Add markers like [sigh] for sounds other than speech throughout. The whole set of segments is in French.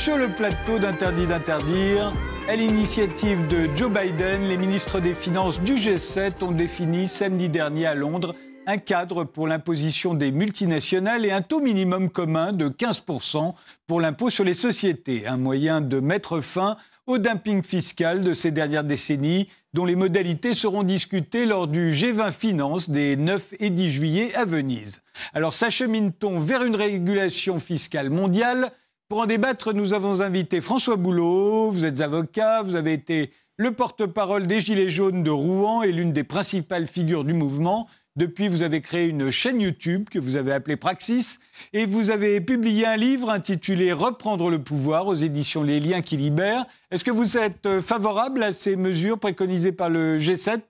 Sur le plateau d'Interdit d'interdire. À l'initiative de Joe Biden, les ministres des Finances du G7 ont défini samedi dernier à Londres un cadre pour l'imposition des multinationales et un taux minimum commun de 15% pour l'impôt sur les sociétés, un moyen de mettre fin au dumping fiscal de ces dernières décennies, dont les modalités seront discutées lors du G20 Finance des 9 et 10 juillet à Venise. Alors s'achemine-t-on vers une régulation fiscale mondiale? Pour en débattre, nous avons invité François Boulot, vous êtes avocat, vous avez été le porte-parole des Gilets jaunes de Rouen et l'une des principales figures du mouvement. Depuis, vous avez créé une chaîne YouTube que vous avez appelée Praxis et vous avez publié un livre intitulé Reprendre le pouvoir aux éditions Les liens qui libèrent. Est-ce que vous êtes euh, favorable à ces mesures préconisées par le G7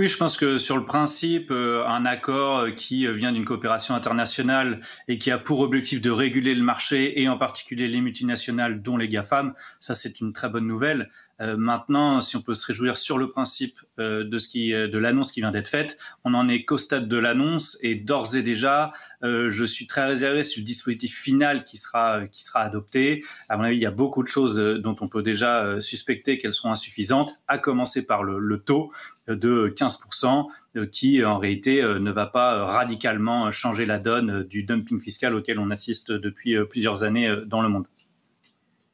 oui, je pense que sur le principe, euh, un accord euh, qui vient d'une coopération internationale et qui a pour objectif de réguler le marché et en particulier les multinationales, dont les GAFAM, ça c'est une très bonne nouvelle. Euh, maintenant, si on peut se réjouir sur le principe euh, de ce qui, euh, de l'annonce qui vient d'être faite, on en est qu'au stade de l'annonce et d'ores et déjà, je suis très réservé sur le dispositif final qui sera qui sera adopté. À mon avis, il y a beaucoup de choses dont on peut déjà suspecter qu'elles sont insuffisantes, à commencer par le, le taux de 15% qui en réalité ne va pas radicalement changer la donne du dumping fiscal auquel on assiste depuis plusieurs années dans le monde.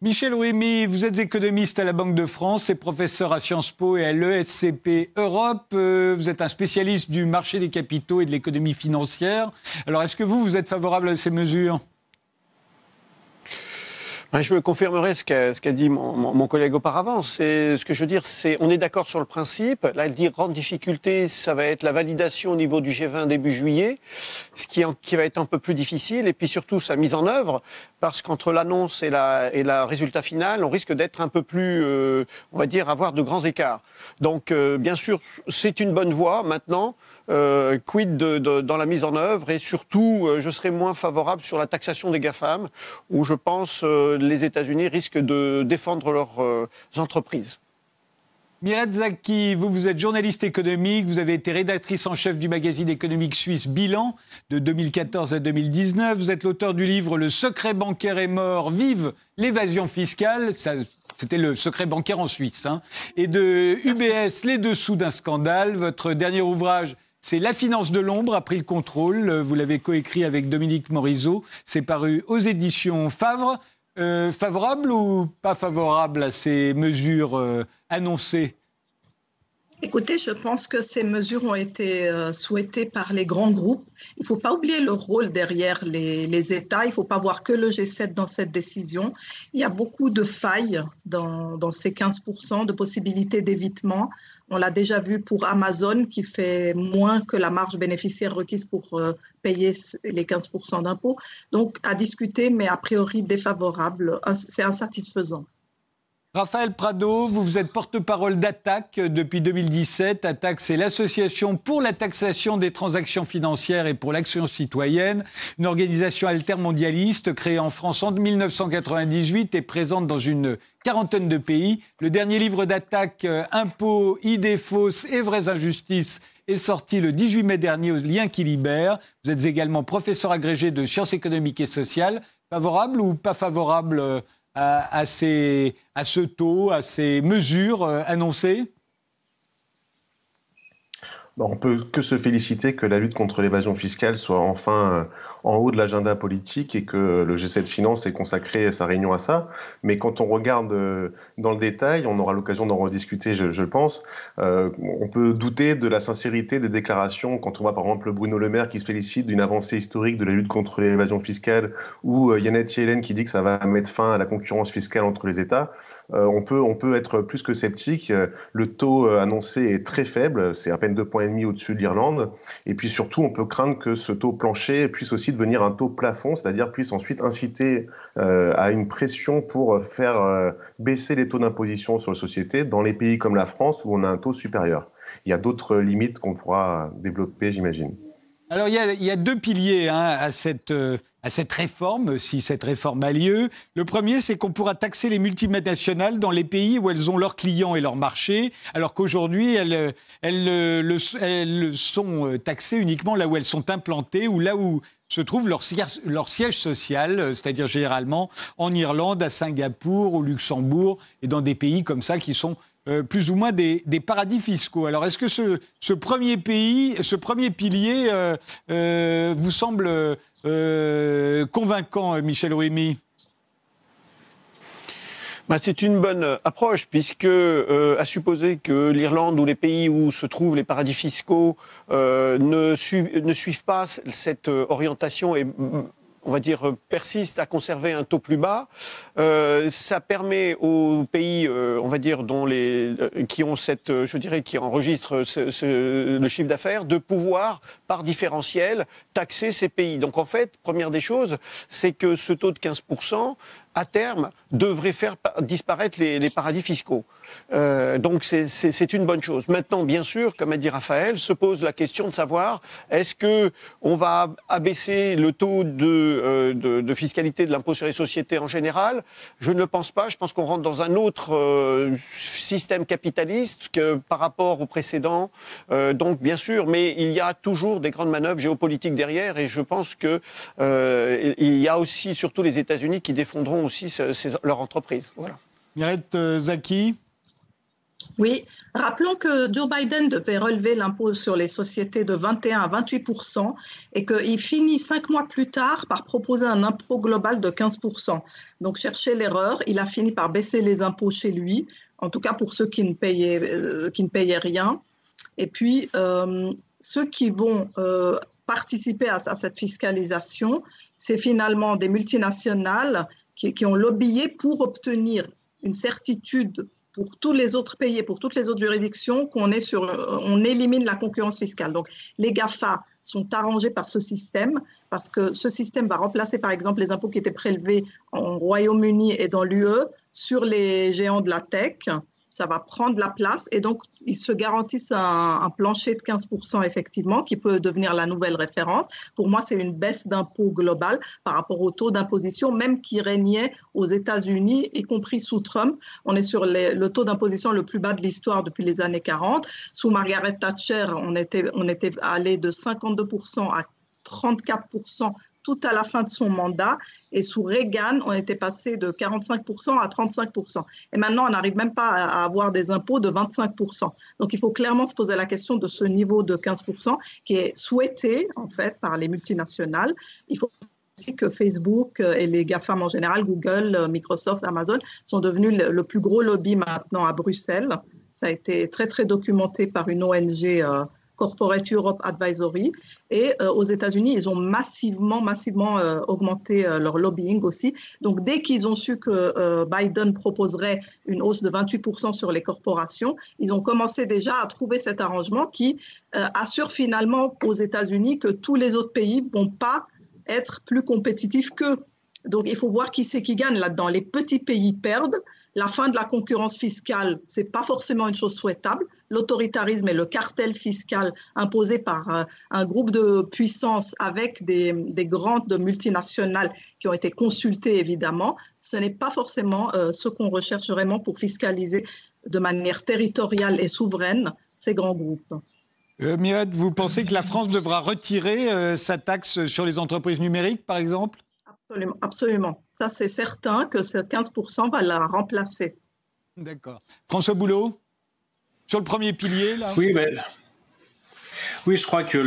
Michel Ouémy, vous êtes économiste à la Banque de France et professeur à Sciences Po et à l'ESCP Europe. Euh, vous êtes un spécialiste du marché des capitaux et de l'économie financière. Alors, est-ce que vous, vous êtes favorable à ces mesures? Je confirmerai ce qu'a dit mon, collègue auparavant. C'est ce que je veux dire, c'est on est d'accord sur le principe. La grande difficulté, ça va être la validation au niveau du G20 début juillet, ce qui, qui va être un peu plus difficile, et puis surtout sa mise en œuvre, parce qu'entre l'annonce et la et la résultat final, on risque d'être un peu plus, euh, on va dire, avoir de grands écarts. Donc, euh, bien sûr, c'est une bonne voie. Maintenant. Euh, quid dans la mise en œuvre et surtout, euh, je serais moins favorable sur la taxation des GAFAM, où je pense euh, les États-Unis risquent de défendre leurs entreprises. Mirat Zaki, vous, vous êtes journaliste économique, vous avez été rédactrice en chef du magazine économique suisse Bilan de 2014 à 2019. Vous êtes l'auteur du livre Le secret bancaire est mort, vive l'évasion fiscale. C'était le secret bancaire en Suisse. Hein. Et de UBS, Les dessous d'un scandale. Votre dernier ouvrage c'est La finance de l'ombre a pris le contrôle. Vous l'avez coécrit avec Dominique Morizot. C'est paru aux éditions Favre. Euh, favorable ou pas favorable à ces mesures euh, annoncées? Écoutez, je pense que ces mesures ont été euh, souhaitées par les grands groupes. Il ne faut pas oublier le rôle derrière les, États. Il ne faut pas voir que le G7 dans cette décision. Il y a beaucoup de failles dans ces 15% de possibilités d'évitement. On l'a déjà vu pour Amazon qui fait moins que la marge bénéficiaire requise pour euh, payer les 15% d'impôts. Donc à discuter, mais a priori défavorable. C'est insatisfaisant. Raphaël Prado, vous, êtes porte-parole d'ATTAC depuis 2017. ATTAC, c'est l'Association pour la taxation des transactions financières et pour l'action citoyenne, une organisation altermondialiste créée en France en 1998 et présente dans une quarantaine de pays. Le dernier livre d'ATTAC, euh, Impôts, idées fausses et vraies injustices, est sorti le 18 mai dernier aux Liens qui libèrent. Vous êtes également professeur agrégé de sciences économiques et sociales. Favorable ou pas favorable à, ce taux, à ces mesures euh, annoncées On peut que se féliciter que la lutte contre l'évasion fiscale soit enfin euh, en haut de l'agenda politique et que le G7 Finance ait consacré sa réunion à ça. Mais quand on regarde euh, dans le détail, on aura l'occasion d'en rediscuter, je, pense, on peut douter de la sincérité des déclarations quand on voit par exemple Bruno Le Maire qui se félicite d'une avancée historique de la lutte contre l'évasion fiscale ou Yannette Yellen qui dit que ça va mettre fin à la concurrence fiscale entre les États. Euh, on, peut, on peut être plus que sceptique. Le taux euh, annoncé est très faible, c'est à peine deux points et demi au-dessus de l'Irlande. Et puis surtout, on peut craindre que ce taux plancher puisse aussi devenir un taux plafond, c'est-à-dire puisse ensuite inciter euh, à une pression pour faire baisser les taux d'imposition sur les sociétés dans les pays comme la France où on a un taux supérieur. Il y a d'autres limites qu'on pourra développer, j'imagine. Alors il y, a, deux piliers hein, à, cette, euh, à cette réforme, si cette réforme a lieu. Le premier, c'est qu'on pourra taxer les multinationales dans les pays où elles ont leurs clients et leurs marchés, alors qu'aujourd'hui, elles, elles, elles, sont euh, taxées uniquement là où elles sont implantées ou là où se trouve leur, leur siège social, euh, c'est-à-dire généralement en Irlande, à Singapour, au Luxembourg et dans des pays comme ça qui sont euh, plus ou moins des, paradis fiscaux. Alors, est-ce que ce, premier pays, ce premier pilier euh, euh, vous semble convaincant, Michel Ouimi bah, c'est une bonne approche, puisque à supposer que l'Irlande ou les pays où se trouvent les paradis fiscaux ne, ne, suivent pas cette orientation et on va dire, persiste à conserver un taux plus bas. Euh, ça permet aux pays, euh, on va dire, dont les, euh, qui ont cette, je dirais, qui enregistrent le chiffre d'affaires, de pouvoir, par différentiel, taxer ces pays. Donc en fait, première des choses, c'est que ce taux de 15%, à terme, devrait faire disparaître les, paradis fiscaux. Euh, donc c'est une bonne chose. Maintenant, bien sûr, comme a dit Raphaël, se pose la question de savoir est-ce que on va abaisser le taux de, euh, fiscalité de l'impôt sur les sociétés en général? Je ne le pense pas. Je pense qu'on rentre dans un autre euh, système capitaliste que par rapport au précédent. donc bien sûr, mais il y a toujours des grandes manœuvres géopolitiques derrière, et je pense que il y a aussi surtout les États-Unis qui défendront aussi leur entreprise. Voilà. Mirette Zaki? Oui, rappelons que Joe Biden devait relever l'impôt sur les sociétés de 21 à 28% et qu'il finit cinq mois plus tard par proposer un impôt global de 15 Donc, chercher l'erreur, il a fini par baisser les impôts chez lui, en tout cas pour ceux qui ne payaient, euh, qui ne payaient rien. Et puis, euh, ceux qui vont participer à, à cette fiscalisation, c'est finalement des multinationales qui, ont lobbyé pour obtenir une certitude pour tous les autres pays et pour toutes les autres juridictions qu'on est sur, on élimine la concurrence fiscale. Donc, les GAFA sont arrangés par ce système parce que ce système va remplacer, par exemple, les impôts qui étaient prélevés en Royaume-Uni et dans l'UE sur les géants de la tech ça va prendre la place et donc ils se garantissent un, plancher de 15% effectivement qui peut devenir la nouvelle référence. Pour moi, c'est une baisse d'impôt global par rapport au taux d'imposition même qui régnait aux États-Unis, y compris sous Trump. On est sur le taux d'imposition le plus bas de l'histoire depuis les années 40. Sous Margaret Thatcher, on était, on était allé de 52% à 34% tout à la fin de son mandat. Et sous Reagan, on était passé de 45% à 35%. Et maintenant, on n'arrive même pas à avoir des impôts de 25%. Donc, il faut clairement se poser la question de ce niveau de 15% qui est souhaité, en fait, par les multinationales. Il faut aussi que Facebook et les GAFAM en général, Google, Microsoft, Amazon, sont devenus le, plus gros lobby maintenant à Bruxelles. Ça a été très, très documenté par une ONG euh, Corporate Europe Advisory. Et euh, aux États-Unis, ils ont massivement, massivement euh, augmenté euh, leur lobbying aussi. Donc, dès qu'ils ont su que Biden proposerait une hausse de 28% sur les corporations, ils ont commencé déjà à trouver cet arrangement qui assure finalement aux États-Unis que tous les autres pays ne vont pas être plus compétitifs qu'eux. Donc, il faut voir qui c'est qui gagne là-dedans. Les petits pays perdent la fin de la concurrence fiscale, c'est pas forcément une chose souhaitable. L'autoritarisme et le cartel fiscal imposé par euh, un groupe de puissances avec des, grandes multinationales qui ont été consultées évidemment, ce n'est pas forcément euh, ce qu'on recherche vraiment pour fiscaliser de manière territoriale et souveraine ces grands groupes. Euh, vous pensez que la France devra retirer euh, sa taxe sur les entreprises numériques, par exemple? Absolument, absolument. Ça, c'est certain que ce 15% va la remplacer. D'accord. François Boulot, sur le premier pilier, là? Oui, mais oui, je crois que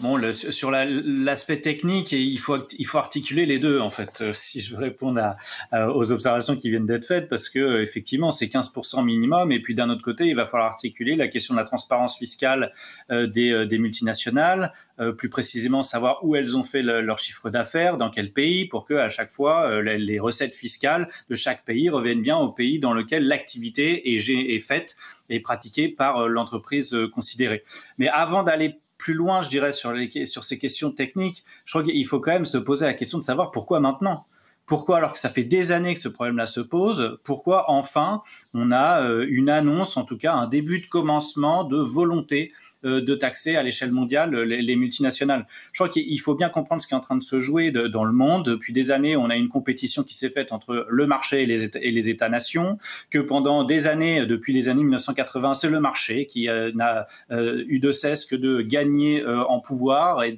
bon, sur l'aspect technique, il faut, il faut articuler les deux, en fait, euh, si je veux répondre à, aux observations qui viennent d'être faites, parce que effectivement, c'est 15% minimum, et puis d'un autre côté, il va falloir articuler la question de la transparence fiscale euh, des, euh, des, multinationales, plus précisément savoir où elles ont fait leur chiffre d'affaires, dans quel pays, pour que à chaque fois, les, les, recettes fiscales de chaque pays reviennent bien au pays dans lequel l'activité est, est faite et pratiquée par l'entreprise considérée. Mais avant d'aller plus loin, je dirais, sur, les, sur ces questions techniques, je crois qu'il faut quand même se poser la question de savoir pourquoi maintenant? Pourquoi, alors que ça fait des années que ce problème-là se pose, pourquoi enfin on a euh, une annonce, en tout cas un début de commencement de volonté euh, de taxer à l'échelle mondiale les, multinationales. Je crois qu'il faut bien comprendre ce qui est en train de se jouer dans le monde. Depuis des années, on a une compétition qui s'est faite entre le marché et les, États-nations, que pendant des années, depuis les années 1980, c'est le marché qui euh, n'a euh, eu de cesse que de gagner en pouvoir et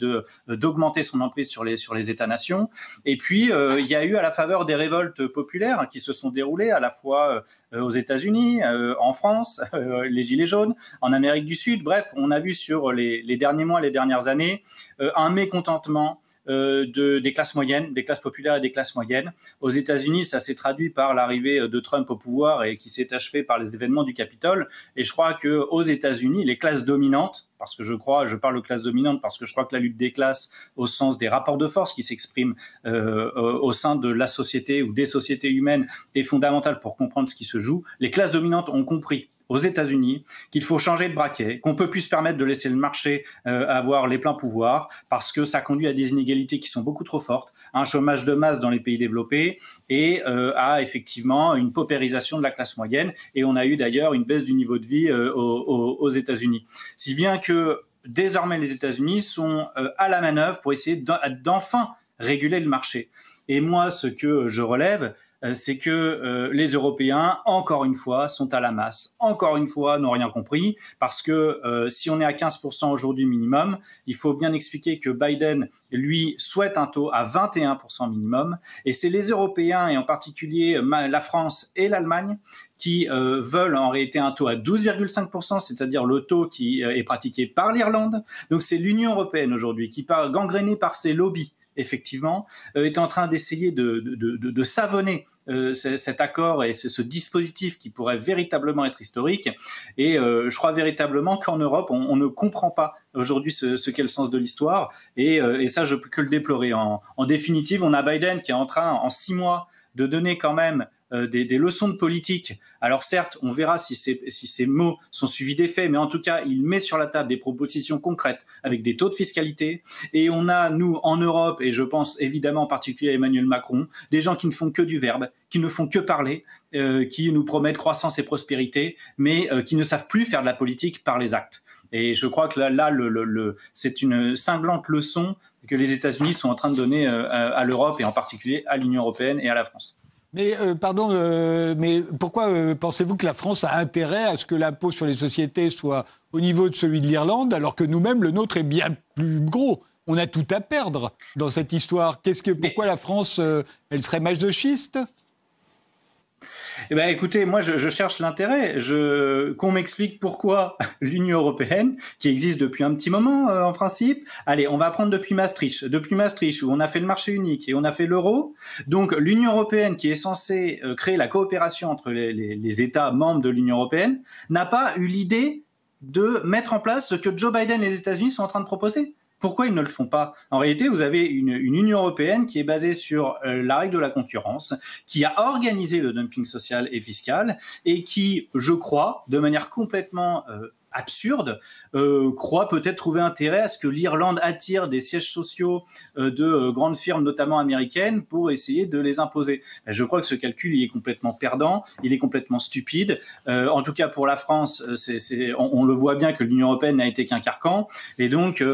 d'augmenter son emprise sur les sur les États-nations. Et puis il y a eu à la faveur des révoltes populaires qui se sont déroulées à la fois aux États-Unis, en France, [laughs] les gilets jaunes, en Amérique du Sud. Bref, on a vu sur les, derniers mois, les dernières années, euh, un mécontentement euh, de, des classes moyennes, des classes populaires et des classes moyennes. Aux États-Unis, ça s'est traduit par l'arrivée de Trump au pouvoir et qui s'est achevé par les événements du Capitole. Et je crois que aux États-Unis, les classes dominantes, parce que je crois, je parle de classes dominantes parce que je crois que la lutte des classes, au sens des rapports de force qui s'expriment euh, au sein de la société ou des sociétés humaines, est fondamentale pour comprendre ce qui se joue. Les classes dominantes ont compris aux États-Unis qu'il faut changer de braquet, qu'on peut plus se permettre de laisser le marché euh, avoir les pleins pouvoirs parce que ça conduit à des inégalités qui sont beaucoup trop fortes, à un chômage de masse dans les pays développés et euh, à effectivement une paupérisation de la classe moyenne. Et on a eu d'ailleurs une baisse du niveau de vie euh, aux, États-Unis. Si bien que désormais les États-Unis sont à la manœuvre pour essayer d'enfin réguler le marché. Et moi, ce que je relève, c'est que euh, les Européens, encore une fois, sont à la masse, encore une fois, n'ont rien compris, parce que euh, si on est à 15% aujourd'hui minimum, il faut bien expliquer que Biden, lui, souhaite un taux à 21% minimum, et c'est les Européens, et en particulier la France et l'Allemagne, qui veulent en réalité un taux à 12,5%, c'est-à-dire le taux qui est pratiqué par l'Irlande. Donc c'est l'Union européenne aujourd'hui qui, gangrénée par ses lobbies, effectivement, euh, est en train d'essayer de, de, de, de, savonner euh, cet accord et ce, dispositif qui pourrait véritablement être historique. Et euh, je crois véritablement qu'en Europe, on, on, ne comprend pas aujourd'hui ce, ce qu'est le sens de l'histoire. Et, et, ça, je peux que le déplorer. En, en définitive, on a Biden qui est en train, en six mois, de donner quand même euh, des, leçons de politique. Alors certes, on verra si ces, mots sont suivis des faits, mais en tout cas, il met sur la table des propositions concrètes avec des taux de fiscalité. Et on a, nous, en Europe, et je pense évidemment en particulier à Emmanuel Macron, des gens qui ne font que du verbe, qui ne font que parler, euh, qui nous promettent croissance et prospérité, mais euh, qui ne savent plus faire de la politique par les actes. Et je crois que là, c'est une cinglante leçon que les États-Unis sont en train de donner à l'Europe et en particulier à l'Union européenne et à la France. Mais euh, pardon, euh, mais pourquoi euh, pensez-vous que la France a intérêt à ce que l'impôt sur les sociétés soit au niveau de celui de l'Irlande, alors que nous-mêmes, le nôtre est bien plus gros? On a tout à perdre dans cette histoire. Qu'est-ce que, pourquoi la France, elle serait masochiste eh ben, écoutez, moi, je, cherche l'intérêt. Qu'on m'explique pourquoi [laughs] l'Union européenne, qui existe depuis un petit moment euh, en principe, allez, on va prendre depuis Maastricht, depuis Maastricht où on a fait le marché unique et on a fait l'euro. Donc, l'Union européenne, qui est censée euh, créer la coopération entre les États membres de l'Union européenne, n'a pas eu l'idée de mettre en place ce que Joe Biden et les États-Unis sont en train de proposer. Pourquoi ils ne le font pas? En réalité, vous avez une, Union européenne qui est basée sur euh, la règle de la concurrence, qui a organisé le dumping social et fiscal et qui, je crois, de manière complètement euh, absurde, euh, croit peut-être trouver intérêt à ce que l'Irlande attire des sièges sociaux euh, de euh, grandes firmes, notamment américaines, pour essayer de les imposer. Je crois que ce calcul il est complètement perdant, il est complètement stupide. En tout cas, pour la France, c'est, on, le voit bien que l'Union européenne n'a été qu'un carcan. Et donc,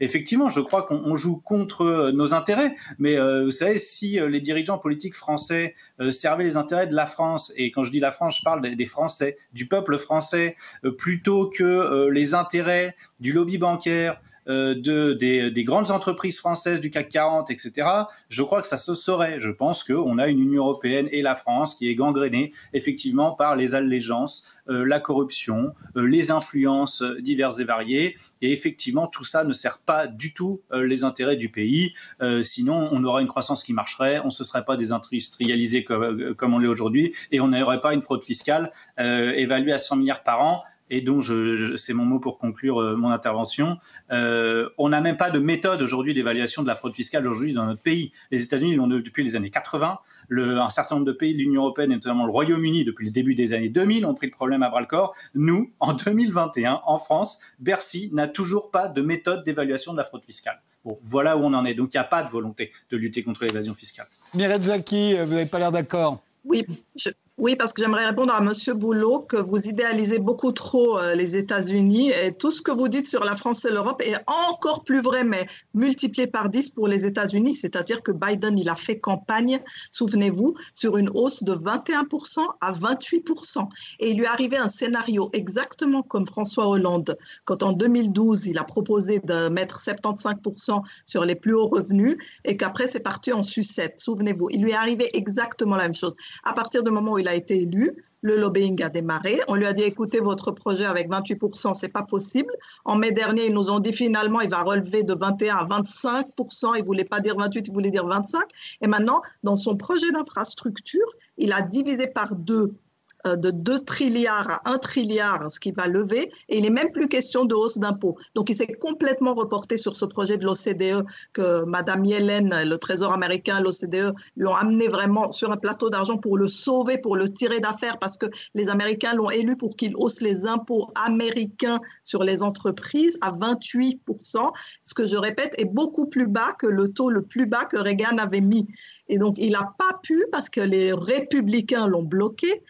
effectivement, je crois qu'on joue contre nos intérêts. Mais vous savez, si les dirigeants politiques français servaient les intérêts de la France, et quand je dis la France, je parle des Français, du peuple français, plutôt que euh, les intérêts du lobby bancaire, euh, de, des, grandes entreprises françaises du CAC 40, etc., je crois que ça se saurait. Je pense qu'on a une Union européenne et la France qui est gangrénée effectivement par les allégeances, euh, la corruption, les influences diverses et variées. Et effectivement, tout ça ne sert pas du tout les intérêts du pays. sinon, on aura une croissance qui marcherait, on ne se serait pas désindustrialisé comme, comme on l'est aujourd'hui, et on n'aurait pas une fraude fiscale évaluée à 100 milliards par an et dont je, c'est mon mot pour conclure euh, mon intervention. Euh, on n'a même pas de méthode aujourd'hui d'évaluation de la fraude fiscale aujourd'hui dans notre pays. Les États-Unis l'ont depuis les années 80. Le, un certain nombre de pays de l'Union européenne, et notamment le Royaume-Uni, depuis le début des années 2000, ont pris le problème à bras le corps. Nous, en 2021, en France, Bercy n'a toujours pas de méthode d'évaluation de la fraude fiscale. Bon, voilà où on en est. Donc, il n'y a pas de volonté de lutter contre l'évasion fiscale. Mireille Zaki, vous n'avez pas l'air d'accord oui, je, oui, parce que j'aimerais répondre à Monsieur Boulot que vous idéalisez beaucoup trop euh, les États-Unis et tout ce que vous dites sur la France et l'Europe est encore plus vrai, mais multiplié par 10 pour les États-Unis. C'est-à-dire que Biden, il a fait campagne, souvenez-vous, sur une hausse de 21% à 28%. Et il lui est arrivé un scénario exactement comme François Hollande, quand en 2012, il a proposé de mettre 75% sur les plus hauts revenus et qu'après, c'est parti en sucette. Souvenez-vous, il lui est arrivé exactement la même chose. À partir du moment où il été élu, le lobbying a démarré. On lui a dit écoutez, votre projet avec 28%, c'est pas possible. En mai dernier, ils nous ont dit finalement, il va relever de 21 à 25%. Il voulait pas dire 28, il voulait dire 25. Et maintenant, dans son projet d'infrastructure, il a divisé par deux de 2 trilliards à 1 trilliard, ce qui va lever, et il n'est même plus question de hausse d'impôts. Donc il s'est complètement reporté sur ce projet de l'OCDE que Madame Yellen, le Trésor américain, l'OCDE, lui ont amené vraiment sur un plateau d'argent pour le sauver, pour le tirer d'affaire, parce que les Américains l'ont élu pour qu'il hausse les impôts américains sur les entreprises à 28%, ce que je répète est beaucoup plus bas que le taux le plus bas que Reagan avait mis. Et donc, il n'a pas pu, parce que les républicains l'ont bloqué,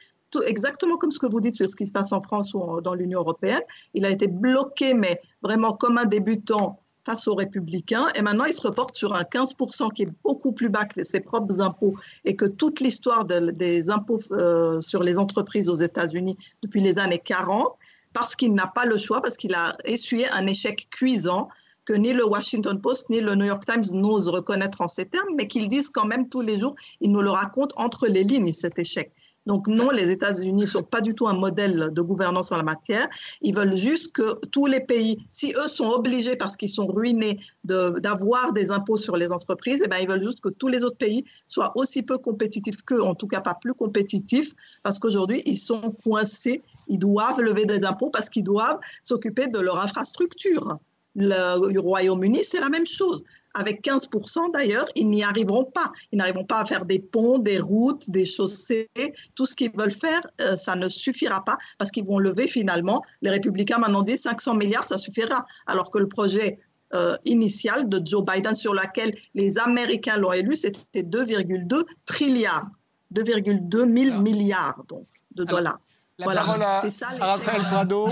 exactement comme ce que vous dites sur ce qui se passe en France ou dans l'Union européenne. Il a été bloqué, mais vraiment comme un débutant face aux républicains. Et maintenant, il se reporte sur un 15% qui est beaucoup plus bas que ses propres impôts et que toute l'histoire des impôts euh, sur les entreprises aux États-Unis depuis les années 40, parce qu'il n'a pas le choix, parce qu'il a essuyé un échec cuisant que ni le Washington Post ni le New York Times n'osent reconnaître en ces termes, mais qu'ils disent quand même tous les jours, ils nous le racontent entre les lignes, cet échec. Donc non, les États-Unis ne sont pas du tout un modèle de gouvernance en la matière. Ils veulent juste que tous les pays, si eux sont obligés parce qu'ils sont ruinés d'avoir des impôts sur les entreprises, eh bien, ils veulent juste que tous les autres pays soient aussi peu compétitifs qu'eux, en tout cas pas plus compétitifs, parce qu'aujourd'hui, ils sont coincés. Ils doivent lever des impôts parce qu'ils doivent s'occuper de leur infrastructure. Le Royaume-Uni, c'est la même chose avec 15% d'ailleurs, ils n'y arriveront pas. Ils n'arriveront pas à faire des ponts, des routes, des chaussées. Tout ce qu'ils veulent faire, euh, ça ne suffira pas parce qu'ils vont lever finalement. Les républicains m'en dit 500 milliards, ça suffira. Alors que le projet euh, initial de Joe Biden sur lequel les Américains l'ont élu, c'était 2,2 trilliards, 2,2 000 ah. milliards donc, de dollars. voilà, c'est ça Raphaël Prado.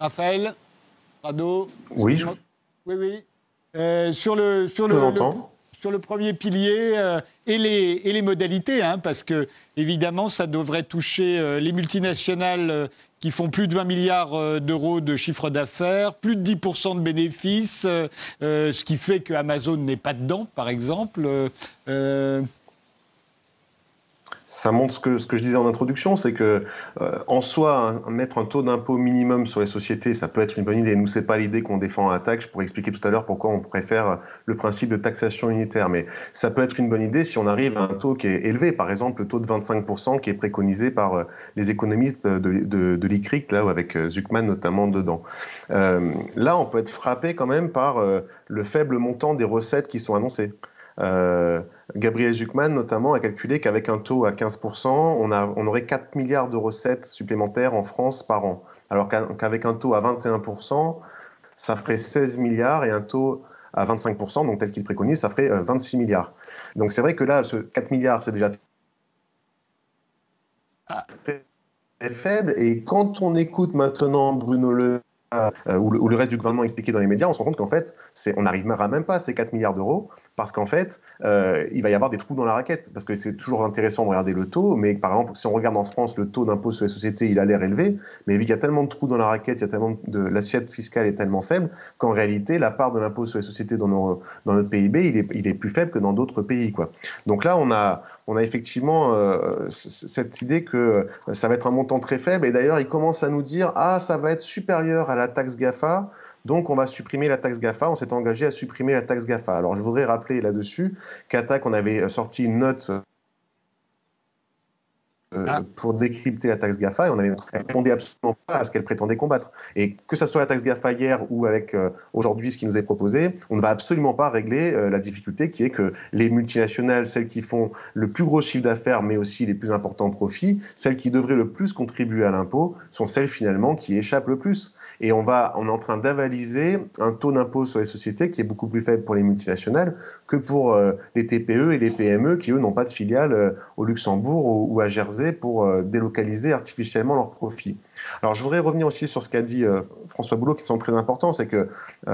Raphaël oui. Oui, oui. Euh, sur le, sur le, sur le premier pilier euh, et, les, et les modalités, hein, parce que évidemment, ça devrait toucher euh, les multinationales qui font plus de 20 milliards d'euros de chiffre d'affaires, plus de 10% de bénéfices, ce qui fait que Amazon n'est pas dedans, par exemple ça montre ce que, ce que je disais en introduction, c'est que euh, en soi, mettre un taux d'impôt minimum sur les sociétés, ça peut être une bonne idée. Nous, c'est pas l'idée qu'on défend à taxe. Je pourrais expliquer tout à l'heure pourquoi on préfère le principe de taxation unitaire, mais ça peut être une bonne idée si on arrive à un taux qui est élevé, par exemple le taux de 25% qui est préconisé par euh, les économistes de, de, de l'ICRIC, là, avec euh, Zuckman notamment dedans. là, on peut être frappé quand même par le faible montant des recettes qui sont annoncées. Euh, Gabriel Zuckman, notamment, a calculé qu'avec un taux à 15%, on, a, on, aurait 4 milliards de recettes supplémentaires en France par an. Alors qu'avec un taux à 21%, ça ferait 16 milliards et un taux à 25%, donc tel qu'il préconise, ça ferait 26 euh, milliards. Donc c'est vrai que là, ce 4 milliards, c'est déjà ah. très faible. Et quand on écoute maintenant Bruno Le euh, ou, le, reste du gouvernement expliqué dans les médias, on se rend compte qu'en fait, on n'arrivera même pas à ces 4 milliards d'euros, parce qu'en fait, euh, il va y avoir des trous dans la raquette. Parce que c'est toujours intéressant de regarder le taux, mais par exemple, si on regarde en France, le taux d'impôt sur les sociétés, il a l'air élevé, mais vu qu'il y a tellement de trous dans la raquette, il y a tellement de l'assiette fiscale est tellement faible qu'en réalité, la part de l'impôt sur les sociétés dans, dans notre PIB, il est, il est plus faible que dans d'autres pays. Quoi. Donc là, on a, on a effectivement euh, cette idée que ça va être un montant très faible. Et d'ailleurs, il commence à nous dire ah, ça va être supérieur à la taxe GAFA. Donc, on va supprimer la taxe GAFA. On s'est engagé à supprimer la taxe GAFA. Alors, je voudrais rappeler là-dessus qu'à on avait sorti une note ah. pour décrypter la taxe GAFA et on ne répondait absolument pas à ce qu'elle prétendait combattre. Et que ce soit la taxe GAFA hier ou avec aujourd'hui ce qui nous est proposé, on ne va absolument pas régler la difficulté qui est que les multinationales, celles qui font le plus gros chiffre d'affaires mais aussi les plus importants profits, celles qui devraient le plus contribuer à l'impôt, sont celles finalement qui échappent le plus. Et on, va, on est en train d'avaliser un taux d'impôt sur les sociétés qui est beaucoup plus faible pour les multinationales que pour euh, les TPE et les PME qui, eux, n'ont pas de filiale euh, au Luxembourg ou, à Jersey pour euh, délocaliser artificiellement leurs profits. Alors, je voudrais revenir aussi sur ce qu'a dit François Boulot, qui sont très important, c'est que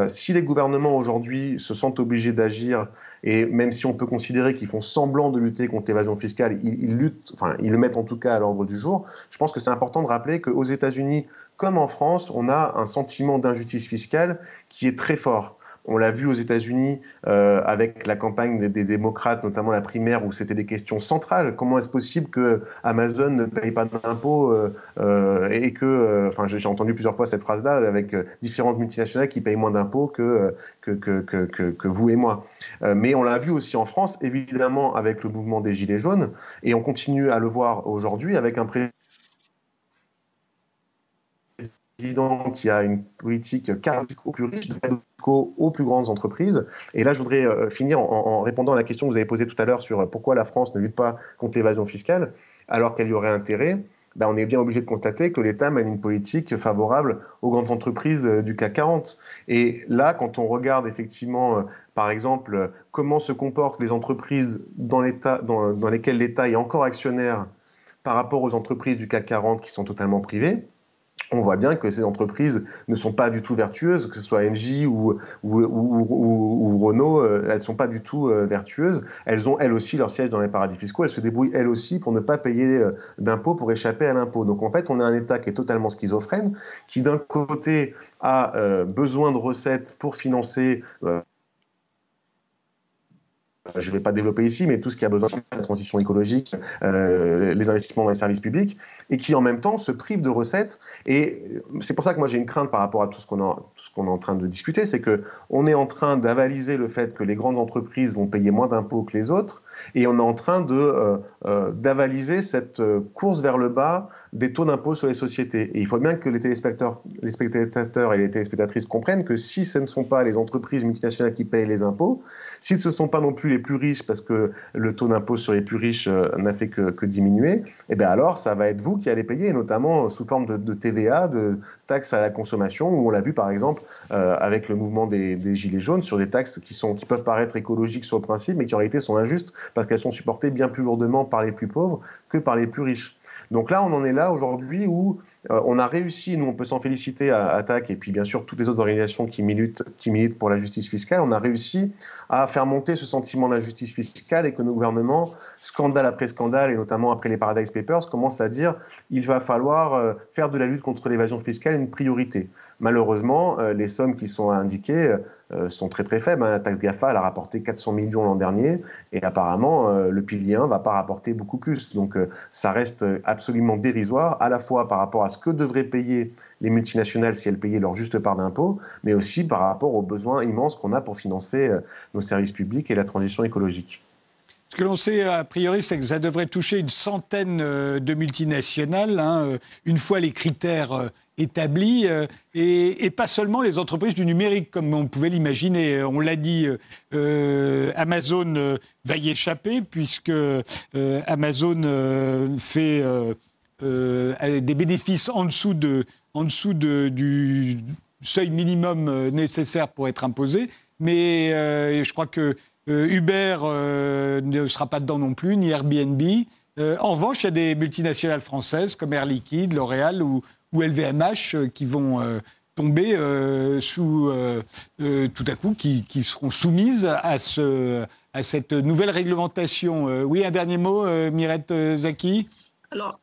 si les gouvernements aujourd'hui se sentent obligés d'agir, et même si on peut considérer qu'ils font semblant de lutter contre l'évasion fiscale, ils, ils, luttent, enfin, ils le mettent en tout cas à l'ordre du jour. Je pense que c'est important de rappeler qu'aux États-Unis, comme en France, on a un sentiment d'injustice fiscale qui est très fort. On l'a vu aux États-Unis euh, avec la campagne des, démocrates, notamment la primaire, où c'était des questions centrales. Comment est-ce possible que Amazon ne paye pas d'impôts euh, euh, et que, enfin, j'ai entendu plusieurs fois cette phrase-là avec différentes multinationales qui payent moins d'impôts que que, que, que, que, vous et moi. mais on l'a vu aussi en France, évidemment, avec le mouvement des Gilets jaunes, et on continue à le voir aujourd'hui avec un président qui a une politique cardiaque plus riches, de aux plus grandes entreprises. Et là, je voudrais euh, finir en, répondant à la question que vous avez posée tout à l'heure sur pourquoi la France ne lutte pas contre l'évasion fiscale, alors qu'elle y aurait intérêt. Ben, on est bien obligé de constater que l'État mène une politique favorable aux grandes entreprises euh, du CAC 40. Et là, quand on regarde effectivement, euh, par exemple, comment se comportent les entreprises dans lesquelles l'État est encore actionnaire par rapport aux entreprises du CAC 40 qui sont totalement privées, on voit bien que ces entreprises ne sont pas du tout vertueuses, que ce soit Engie ou, ou, Renault, euh, elles ne sont pas du tout euh, vertueuses. Elles ont elles aussi leur siège dans les paradis fiscaux, elles se débrouillent elles aussi pour ne pas payer euh, d'impôts pour échapper à l'impôt. Donc en fait, on a un État qui est totalement schizophrène, qui d'un côté a besoin de recettes pour financer je ne vais pas développer ici, mais tout ce qui a besoin de la transition écologique, euh, les investissements dans les services publics, et qui en même temps se prive de recettes. Et c'est pour ça que moi j'ai une crainte par rapport à tout ce qu'on est en train de discuter, c'est qu'on est en train d'avaliser le fait que les grandes entreprises vont payer moins d'impôts que les autres, et on est en train euh, euh, d'avaliser cette course vers le bas des taux d'impôt sur les sociétés. Et il faut bien que les téléspectateurs, les spectateurs et les téléspectatrices comprennent que si ce ne sont pas les entreprises multinationales qui payent les impôts, si ce ne sont pas non plus les plus riches, parce que le taux d'impôt sur les plus riches euh, n'a fait que, diminuer, eh bien alors ça va être vous qui allez payer, notamment sous forme de, TVA, de taxes à la consommation, où on l'a vu par exemple euh, avec le mouvement des, Gilets jaunes sur des taxes qui, sont, qui peuvent paraître écologiques sur le principe, mais qui en réalité sont injustes parce qu'elles sont supportées bien plus lourdement par les plus pauvres que par les plus riches. Donc là, on en est là aujourd'hui où euh, on a réussi, nous on peut s'en féliciter à ATTAC et puis bien sûr toutes les autres organisations qui militent, pour la justice fiscale, on a réussi à faire monter ce sentiment d'injustice fiscale et que nos gouvernements, scandale après scandale et notamment après les Paradise Papers, commencent à dire il va falloir euh, faire de la lutte contre l'évasion fiscale une priorité. Malheureusement, euh, les sommes qui sont indiquées euh, sont très très faibles. Hein. La taxe GAFA, a rapporté 400 millions l'an dernier et apparemment euh, le pilier 1 va pas rapporter beaucoup plus. Donc ça reste absolument dérisoire, à la fois par rapport à ce que devraient payer les multinationales si elles payaient leur juste part d'impôt, mais aussi par rapport aux besoins immenses qu'on a pour financer nos services publics et la transition écologique. Ce que l'on sait a priori, c'est que ça devrait toucher une centaine de multinationales, hein, une fois les critères euh, et, pas seulement les entreprises du numérique comme on pouvait l'imaginer. On l'a dit, euh, Amazon va y échapper puisque euh, Amazon fait des bénéfices en dessous, de, en dessous de, du seuil minimum nécessaire pour être imposé. Mais je crois que Uber ne sera pas dedans non plus, ni Airbnb. en revanche, il y a des multinationales françaises comme Air Liquide, L'Oréal ou, LVMH euh, qui vont euh, tomber euh, sous tout à coup, qui, seront soumises à, ce, à cette nouvelle réglementation. oui, un dernier mot, Mirette Zaki? Alors,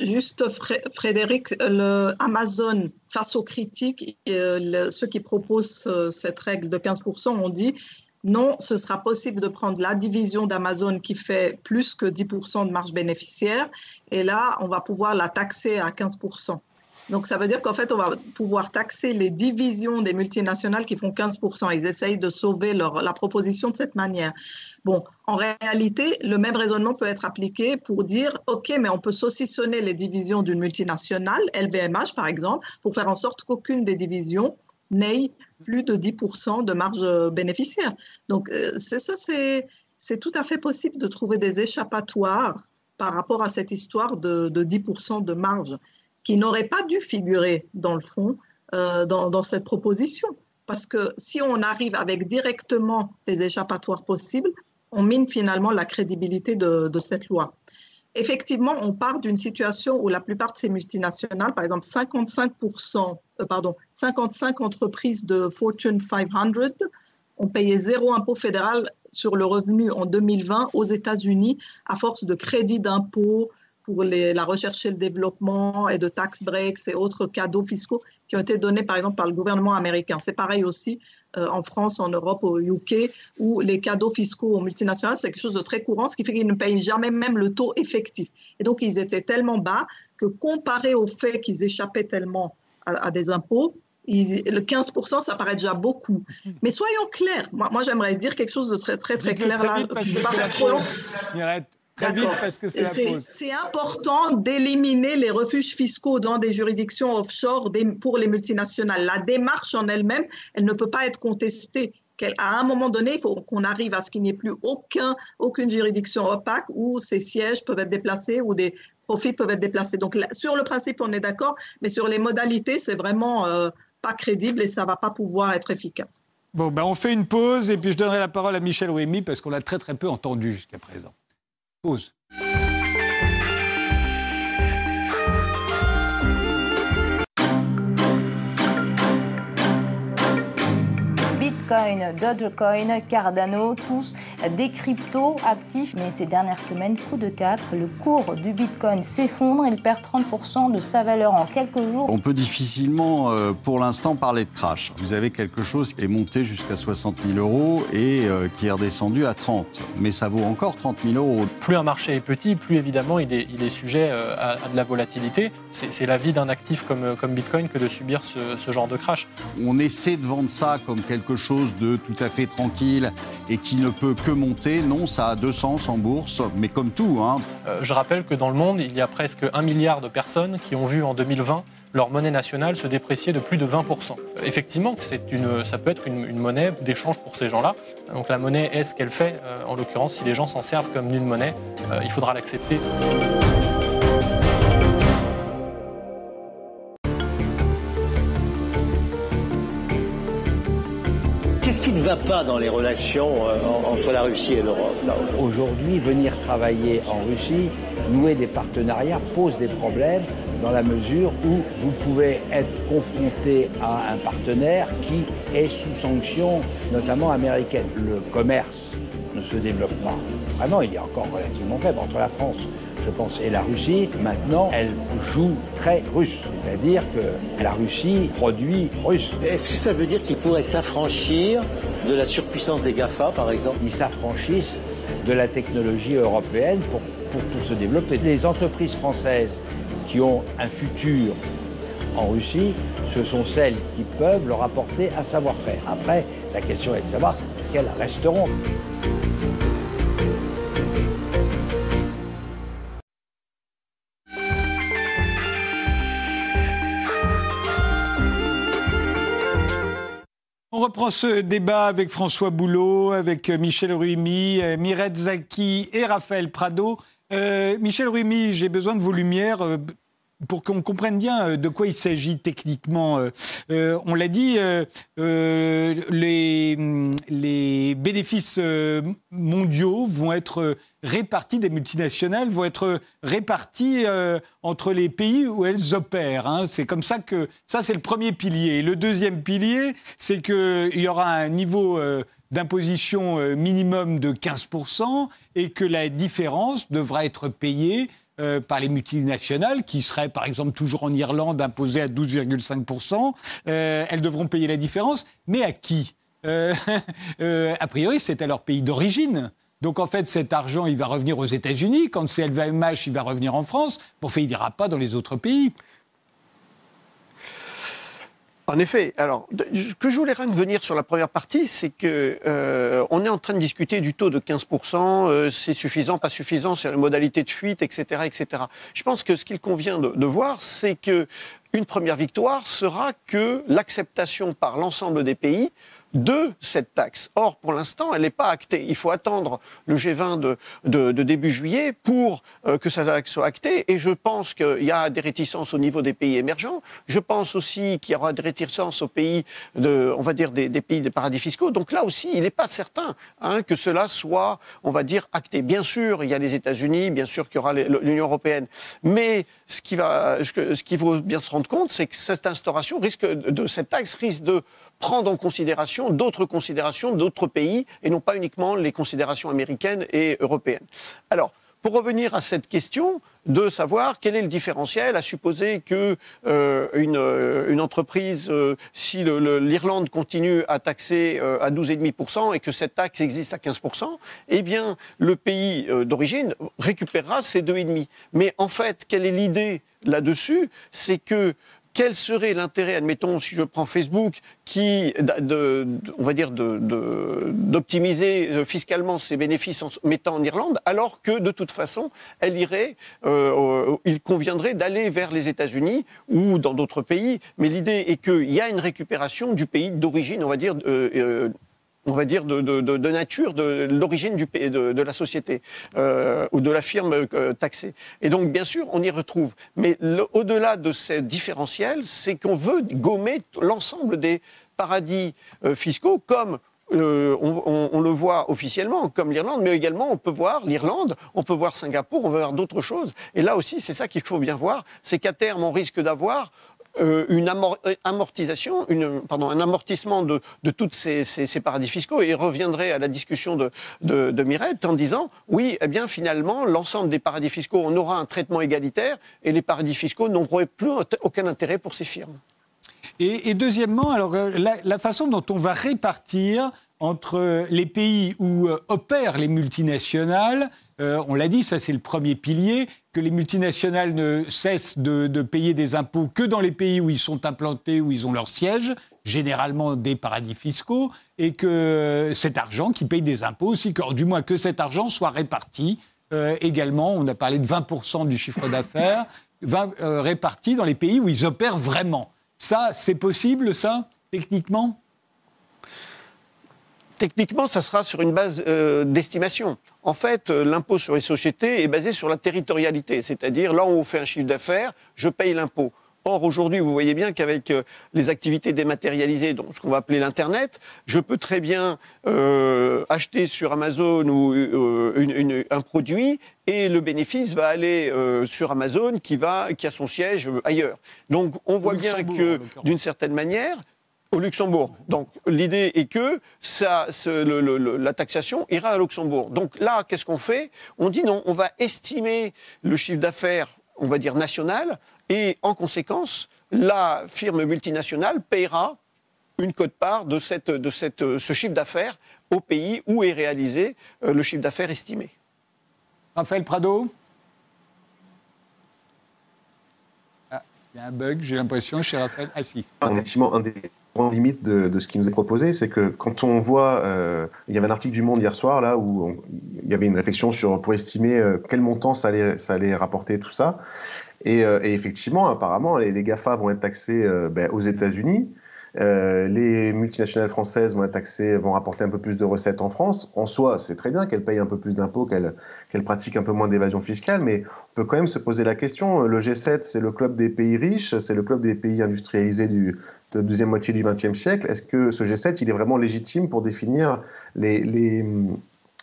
juste Frédéric, le Amazon, face aux critiques, ceux qui proposent cette règle de 15% ont dit non, ce sera possible de prendre la division d'Amazon qui fait plus que 10% de marge bénéficiaire et là, on va pouvoir la taxer à 15%. Donc ça veut dire qu'en fait, on va pouvoir taxer les divisions des multinationales qui font 15%. Ils essayent de sauver leur, la proposition de cette manière. Bon, en réalité, le même raisonnement peut être appliqué pour dire, OK, mais on peut saucissonner les divisions d'une multinationale, LVMH par exemple, pour faire en sorte qu'aucune des divisions n'ait plus de 10% de marge bénéficiaire. Donc euh, c'est ça, c'est tout à fait possible de trouver des échappatoires par rapport à cette histoire de, de 10% de marge qui n'aurait pas dû figurer dans le fond euh, dans, cette proposition. Parce que si on arrive avec directement des échappatoires possibles, on mine finalement la crédibilité de, cette loi. Effectivement, on part d'une situation où la plupart de ces multinationales, par exemple 55%, euh, pardon, 55 entreprises de Fortune 500 ont payé zéro impôt fédéral sur le revenu en 2020 aux États-Unis à force de crédits d'impôt, pour la recherche et le développement et de tax breaks et autres cadeaux fiscaux qui ont été donnés par exemple par le gouvernement américain. C'est pareil aussi en France, en Europe, au UK, où les cadeaux fiscaux aux multinationales, c'est quelque chose de très courant, ce qui fait qu'ils ne payent jamais même le taux effectif. Et donc, ils étaient tellement bas que comparé au fait qu'ils échappaient tellement à, des impôts, le 15%, ça paraît déjà beaucoup. [laughs] Mais soyons clairs. Moi, moi j'aimerais dire quelque chose de très, très, très clair là. Pas faire trop long. C'est important d'éliminer les refuges fiscaux dans des juridictions offshore pour les multinationales. La démarche en elle-même, elle ne peut pas être contestée. À un moment donné, il faut qu'on arrive à ce qu'il n'y ait plus aucun, aucune juridiction opaque où ces sièges peuvent être déplacés ou des profits peuvent être déplacés. Donc sur le principe, on est d'accord, mais sur les modalités, c'est vraiment euh, pas crédible et ça va pas pouvoir être efficace. Bon, ben on fait une pause et puis je donnerai la parole à Michel Ouémy parce qu'on l'a très très peu entendu jusqu'à présent. Pause. Bitcoin, Dogecoin, Cardano, tous des cryptos actifs. Mais ces dernières semaines, coup de 4, le cours du Bitcoin s'effondre, il perd 30% de sa valeur en quelques jours. On peut difficilement, euh, pour l'instant, parler de crash. Vous avez quelque chose qui est monté jusqu'à 60 000 euros et euh, qui est redescendu à 30. Mais ça vaut encore 30 000 euros. Plus un marché est petit, plus évidemment il est, il est sujet euh, à, de la volatilité. C'est la vie d'un actif comme, comme Bitcoin que de subir ce, ce genre de crash. On essaie de vendre ça comme quelque chose de tout à fait tranquille et qui ne peut que monter. Non, ça a deux sens en bourse, mais comme tout. Hein. Euh, je rappelle que dans le monde, il y a presque un milliard de personnes qui ont vu en 2020 leur monnaie nationale se déprécier de plus de 20%. Effectivement, une, ça peut être une, monnaie d'échange pour ces gens-là. Donc la monnaie est ce qu'elle fait? Euh, en l'occurrence, si les gens s'en servent comme d'une monnaie, euh, il faudra l'accepter. Ne va pas dans les relations euh, entre la Russie et l'Europe Aujourd'hui, venir travailler en Russie, nouer des partenariats pose des problèmes dans la mesure où vous pouvez être confronté à un partenaire qui est sous sanction, notamment américaine. Le commerce ne se développe pas. Vraiment, il est encore relativement faible entre la France je pense, et la Russie, maintenant, elle joue très russe. C'est-à-dire que la Russie produit russe. Est-ce que ça veut dire qu'ils pourraient s'affranchir de la surpuissance des GAFA, par exemple Ils s'affranchissent de la technologie européenne pour, pour se développer. Les entreprises françaises qui ont un futur en Russie, ce sont celles qui peuvent leur apporter un savoir-faire. Après, la question est de savoir est-ce qu'elles resteront. Reprend ce débat avec François Boulot, avec euh, Michel Ruimi, euh, Miret Zaki et Raphaël Prado. Euh, Michel Ruimi, j'ai besoin de vos lumières pour qu'on comprenne bien de quoi il s'agit techniquement. on l'a dit, les, bénéfices mondiaux vont être réparties, des multinationales vont être réparties euh, entre les pays où elles opèrent. Hein. C'est comme ça que ça, c'est le premier pilier. le deuxième pilier, c'est qu'il y aura un niveau euh, d'imposition euh, minimum de 15% et que la différence devra être payée par les multinationales, qui seraient par exemple toujours en Irlande imposées à 12,5%. elles devront payer la différence. Mais à qui? [laughs] A priori, c'est à leur pays d'origine. Donc en fait, cet argent, il va revenir aux États-Unis. Quand c'est LVMH, il va revenir en France. Bon, fait, il n'ira pas dans les autres pays. En effet. Alors, ce que je voulais revenir sur la première partie, c'est que euh, on est en train de discuter du taux de 15%. Euh, c'est suffisant, pas suffisant, c'est la modalité de fuite, etc., etc. Je pense que ce qu'il convient de, de voir, c'est que une première victoire sera que l'acceptation par l'ensemble des pays de cette taxe. Or, pour l'instant, elle n'est pas actée. Il faut attendre le G20 de, début juillet pour euh, que ça soit acté. Et je pense qu'il y a des réticences au niveau des pays émergents. Je pense aussi qu'il y aura des réticences aux pays, de, on va dire, des, pays des paradis fiscaux. Donc là aussi, il n'est pas certain hein, que cela soit, on va dire, acté. Bien sûr, il y a les États-Unis, bien sûr qu'il y aura l'Union européenne. Mais ce qui, va, ce qui vaut bien se rendre compte, c'est que cette instauration risque de cette taxe risque de prendre en considération d'autres considérations d'autres pays et non pas uniquement les considérations américaines et européennes. Alors, pour revenir à cette question de savoir quel est le différentiel, à supposer que euh, une, euh, une, entreprise, euh, si l'Irlande continue à taxer euh, à 12,5% et que cette taxe existe à 15%, eh bien, le pays euh, d'origine récupérera ces 2,5%. Mais en fait, quelle est l'idée là-dessus? C'est que quel serait l'intérêt, admettons, si je prends Facebook, qui, va dire, d'optimiser euh, fiscalement ses bénéfices en mettant en Irlande, alors que de toute façon, euh, il conviendrait d'aller vers les États-Unis ou dans d'autres pays. Mais l'idée est qu'il y a une récupération du pays d'origine, on va dire, euh on va dire, de, nature, de l'origine de, la société euh, ou de la firme euh, taxée. Et donc, bien sûr, on y retrouve. Mais au-delà de ces différentiels, c'est qu'on veut gommer l'ensemble des paradis euh, fiscaux comme on, le voit officiellement, comme l'Irlande, mais également on peut voir l'Irlande, on peut voir Singapour, on peut voir d'autres choses. Et là aussi, c'est ça qu'il faut bien voir, c'est qu'à terme, on risque d'avoir euh, une amortisation, une, pardon, un amortissement de, de tous ces, paradis fiscaux et reviendrait à la discussion de, Mirette en disant oui, eh bien finalement, l'ensemble des paradis fiscaux, on aura un traitement égalitaire et les paradis fiscaux n'auront plus aucun intérêt pour ces firmes. Et, deuxièmement, alors euh, la, façon dont on va répartir entre les pays où euh, opèrent les multinationales, euh, on l'a dit, ça c'est le premier pilier, que les multinationales ne cessent de, payer des impôts que dans les pays où ils sont implantés, où ils ont leur siège, généralement des paradis fiscaux, et que cet argent qui paye des impôts aussi, que, du moins que cet argent soit réparti euh, également, on a parlé de 20% du chiffre d'affaires, euh, réparti dans les pays où ils opèrent vraiment. Ça, c'est possible, ça, techniquement? Techniquement, ça sera sur une base euh, d'estimation. En fait, euh, l'impôt sur les sociétés est basé sur la territorialité, c'est-à-dire là où on fait un chiffre d'affaires, je paye l'impôt. Or, aujourd'hui, vous voyez bien qu'avec euh, les activités dématérialisées, donc ce qu'on va appeler l'Internet, je peux très bien euh, acheter sur Amazon ou euh, une, une, un produit et le bénéfice va aller euh, sur Amazon qui, va, qui a son siège ailleurs. Donc, on voit bien que, d'une certaine manière, au Luxembourg. Donc l'idée est que la taxation ira à Luxembourg. Donc là, qu'est-ce qu'on fait? On dit non, on va estimer le chiffre d'affaires, on va dire national, et en conséquence, la firme multinationale payera une cote-part de, ce chiffre d'affaires au pays où est réalisé euh, le chiffre d'affaires estimé. Raphaël Prado ah, Il y a un bug, j'ai l'impression, chez Raphaël. Ah si. Effectivement, un des limite de, de, ce qui nous est proposé, c'est que quand on voit, euh, il y avait un article du Monde hier soir là où il y avait une réflexion sur pour estimer euh, quel montant ça allait, rapporter tout ça, et, euh, effectivement, apparemment, les, Gafa vont être taxés ben, aux États-Unis. Euh, les multinationales françaises vont être taxées, vont rapporter un peu plus de recettes en France. En soi, c'est très bien qu'elles payent un peu plus d'impôts, qu'elles qu pratiquent un peu moins d'évasion fiscale, mais on peut quand même se poser la question. Le G7, c'est le club des pays riches, c'est le club des pays industrialisés du, de deuxième moitié du XXe siècle. Est-ce que ce G7, il est vraiment légitime pour définir les, les